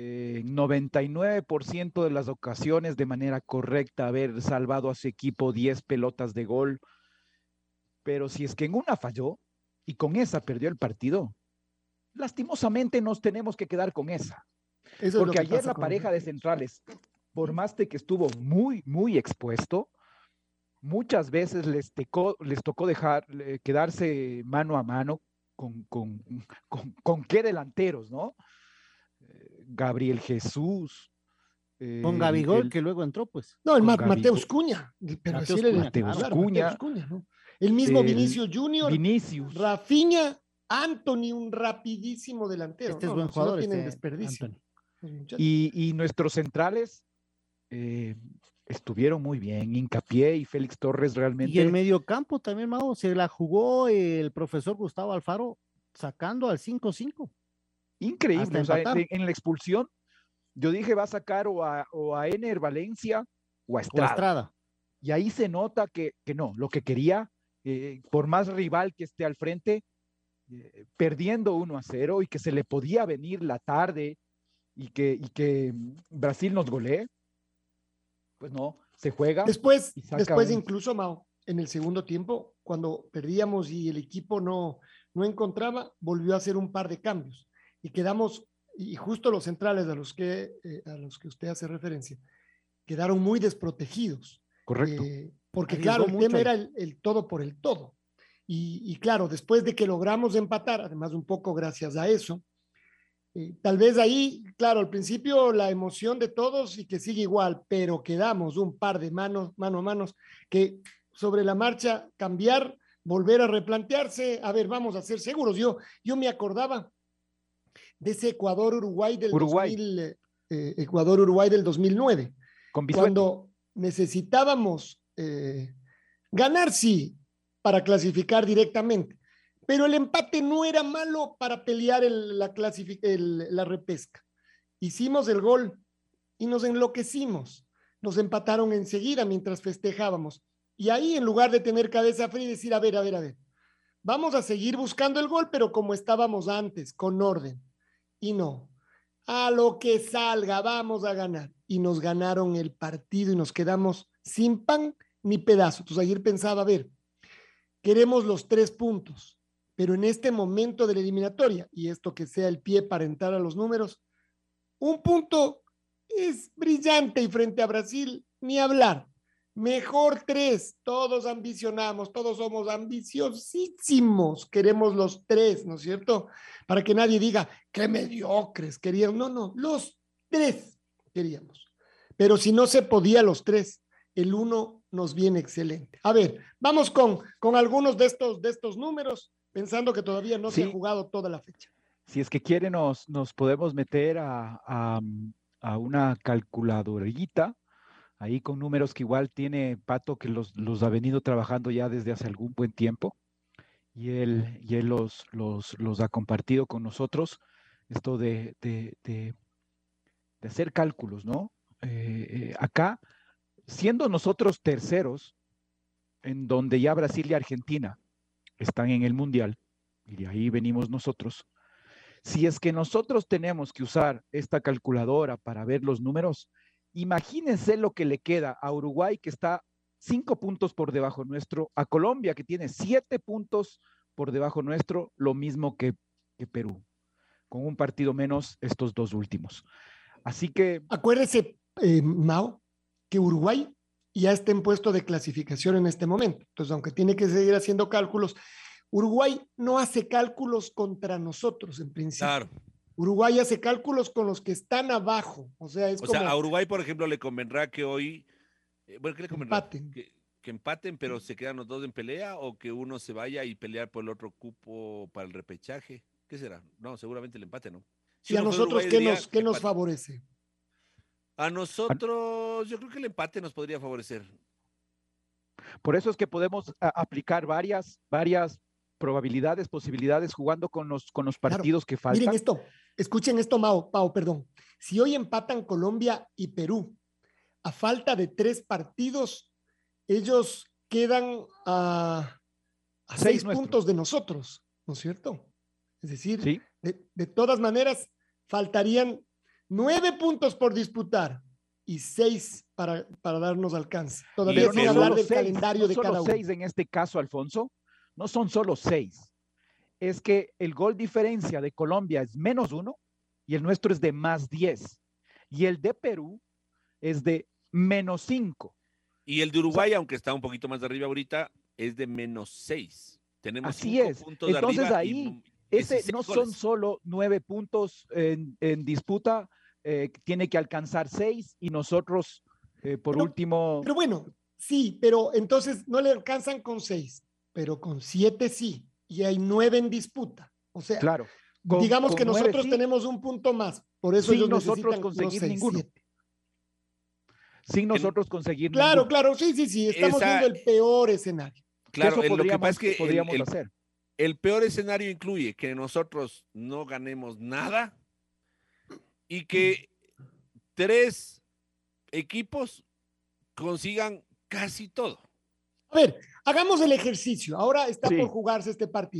en 99% de las ocasiones de manera correcta, haber salvado a su equipo 10 pelotas de gol, pero si es que en una falló y con esa perdió el partido, lastimosamente nos tenemos que quedar con esa. Eso Porque que ayer la con- pareja de centrales, por más de que estuvo muy, muy expuesto, muchas veces les, tocó, les tocó dejar, eh, quedarse mano a mano con, con, con, con qué delanteros, ¿no? Gabriel Jesús. Con eh, Gabigol, el- que luego entró, pues. No, el con Ma- Gabigol. Mateus Cuña, pero Mateus así era el- Mateus claro, ¿no? El mismo El Vinicius Junior, Vinicius. Rafinha, Anthony, un rapidísimo delantero. Este es No, buen no jugador. tienen este desperdicio. Y, y nuestros centrales eh, estuvieron muy bien. Hincapié y Félix Torres realmente. Y el mediocampo también, Mau, se la jugó el profesor Gustavo Alfaro sacando al 5-5. Increíble. O sea, en la expulsión, yo dije va a sacar o a, o a Ener Valencia o a O Estrada. Y ahí se nota que, que no, lo que quería, eh, por más rival que esté al frente, eh, perdiendo 1 a 0 y que se le podía venir la tarde y que, y que Brasil nos golee, pues no, se juega. Después, después un- incluso, Mao, en el segundo tiempo, cuando perdíamos y el equipo no, no encontraba, volvió a hacer un par de cambios. Y quedamos, y justo los centrales a los que, eh, a los que usted hace referencia, quedaron muy desprotegidos. Correcto. Eh, porque Arriesgó claro, el mucho tema era el, el todo por el todo. Y, y claro, después de que logramos empatar, además un poco gracias a eso, eh, tal vez ahí, claro, al principio la emoción de todos y que sigue igual, pero quedamos un par de manos, mano a manos, que sobre la marcha cambiar, volver a replantearse, a ver, vamos a ser seguros. Yo, yo me acordaba de ese Ecuador-Uruguay del Uruguay. 2000, eh, Ecuador-Uruguay del 2009 Con cuando necesitábamos eh, ganar, sí, para clasificar directamente, pero el empate no era malo para pelear el- la, el- la repesca. Hicimos el gol y nos enloquecimos. Nos empataron enseguida mientras festejábamos. Y ahí, en lugar de tener cabeza fría y decir, a ver, a ver, a ver, vamos a seguir buscando el gol, pero como estábamos antes, con orden. Y no, a lo que salga, vamos a ganar. Y nos ganaron el partido y nos quedamos sin pan ni pedazo. Entonces ayer pensaba, a ver, queremos los tres puntos, pero en este momento de la eliminatoria, y esto que sea el pie para entrar a los números, un punto es brillante y frente a Brasil, ni hablar. Mejor tres, todos ambicionamos, todos somos ambiciosísimos, queremos los tres, ¿no es cierto? Para que nadie diga, qué mediocres queríamos. No, no, los tres queríamos. Pero si no se podía los tres, el uno nos viene excelente. A ver, vamos con, con algunos de estos, de estos números, pensando que todavía no se ha jugado toda la fecha. Si es que quiere, nos, nos podemos meter a, a, a una calculadorita, ahí con números que igual tiene Pato, que los, los ha venido trabajando ya desde hace algún buen tiempo, y él, y él los, los, los ha compartido con nosotros, esto de, de, de, hacer cálculos, ¿no? eh, eh, acá, siendo nosotros terceros, en donde ya Brasil y Argentina están en el Mundial, y de ahí venimos nosotros, si es que nosotros tenemos que usar esta calculadora para ver los números, imagínense lo que le queda a Uruguay, que está cinco puntos por debajo nuestro, a Colombia, que tiene siete puntos por debajo nuestro, lo mismo que, que Perú, con un partido menos estos dos últimos. Así que... Acuérdese, eh, Mao, que Uruguay ya está en puesto de clasificación en este momento. Entonces, aunque tiene que seguir haciendo cálculos, Uruguay no hace cálculos contra nosotros en principio. Claro. Uruguay hace cálculos con los que están abajo. O sea, es O como sea, a Uruguay, por ejemplo, le convendrá que hoy. eh, bueno, ¿qué le convendrá? Empaten. Que, que empaten, pero se quedan los dos en pelea o que uno se vaya y pelear por el otro cupo para el repechaje. ¿Qué será? No, seguramente el empate, ¿no? Si ¿Y a nosotros qué nos, qué nos favorece? A nosotros, yo creo que el empate nos podría favorecer. Por eso es que podemos aplicar varias, varias probabilidades, posibilidades jugando con los, con los Claro. partidos que faltan. Miren esto, escuchen esto, Mao, Pau, perdón. Si hoy empatan Colombia y Perú, a falta de tres partidos, ellos quedan a, a Seis puntos de nosotros, ¿no es cierto? Es decir, Sí. de, de todas maneras, faltarían nueve puntos por disputar y seis para, para darnos alcance. Todavía sin no hablar del seis, calendario no de cada uno. seis en este caso, Alfonso, no son solo seis. Es que el gol diferencia de Colombia es menos uno y el nuestro es de más diez. Y el de Perú es de menos cinco. Y el de Uruguay, aunque está un poquito más de arriba ahorita, es de menos seis. Tenemos Así cinco es. puntos de Entonces arriba ahí, no- Ese 16 no son solo nueve puntos en, en disputa, eh, tiene que alcanzar seis y nosotros, eh, por Pero- último, Pero bueno, sí, pero entonces no le alcanzan con seis, pero con siete sí, y hay nueve en disputa. O sea, claro. con- digamos con que nueve nosotros sí, tenemos un punto más, por eso Sin ellos nosotros conseguir seis, ninguno. siete. sin nosotros conseguir Claro, ninguno. claro, sí, sí, sí, estamos Esa- viendo el peor escenario. Claro, Eso el- lo que pasa es que el- podríamos el, hacer. el peor escenario incluye que nosotros no ganemos nada y que tres equipos consigan casi todo. A ver, hagamos el ejercicio. Ahora está Sí. por jugarse este partido.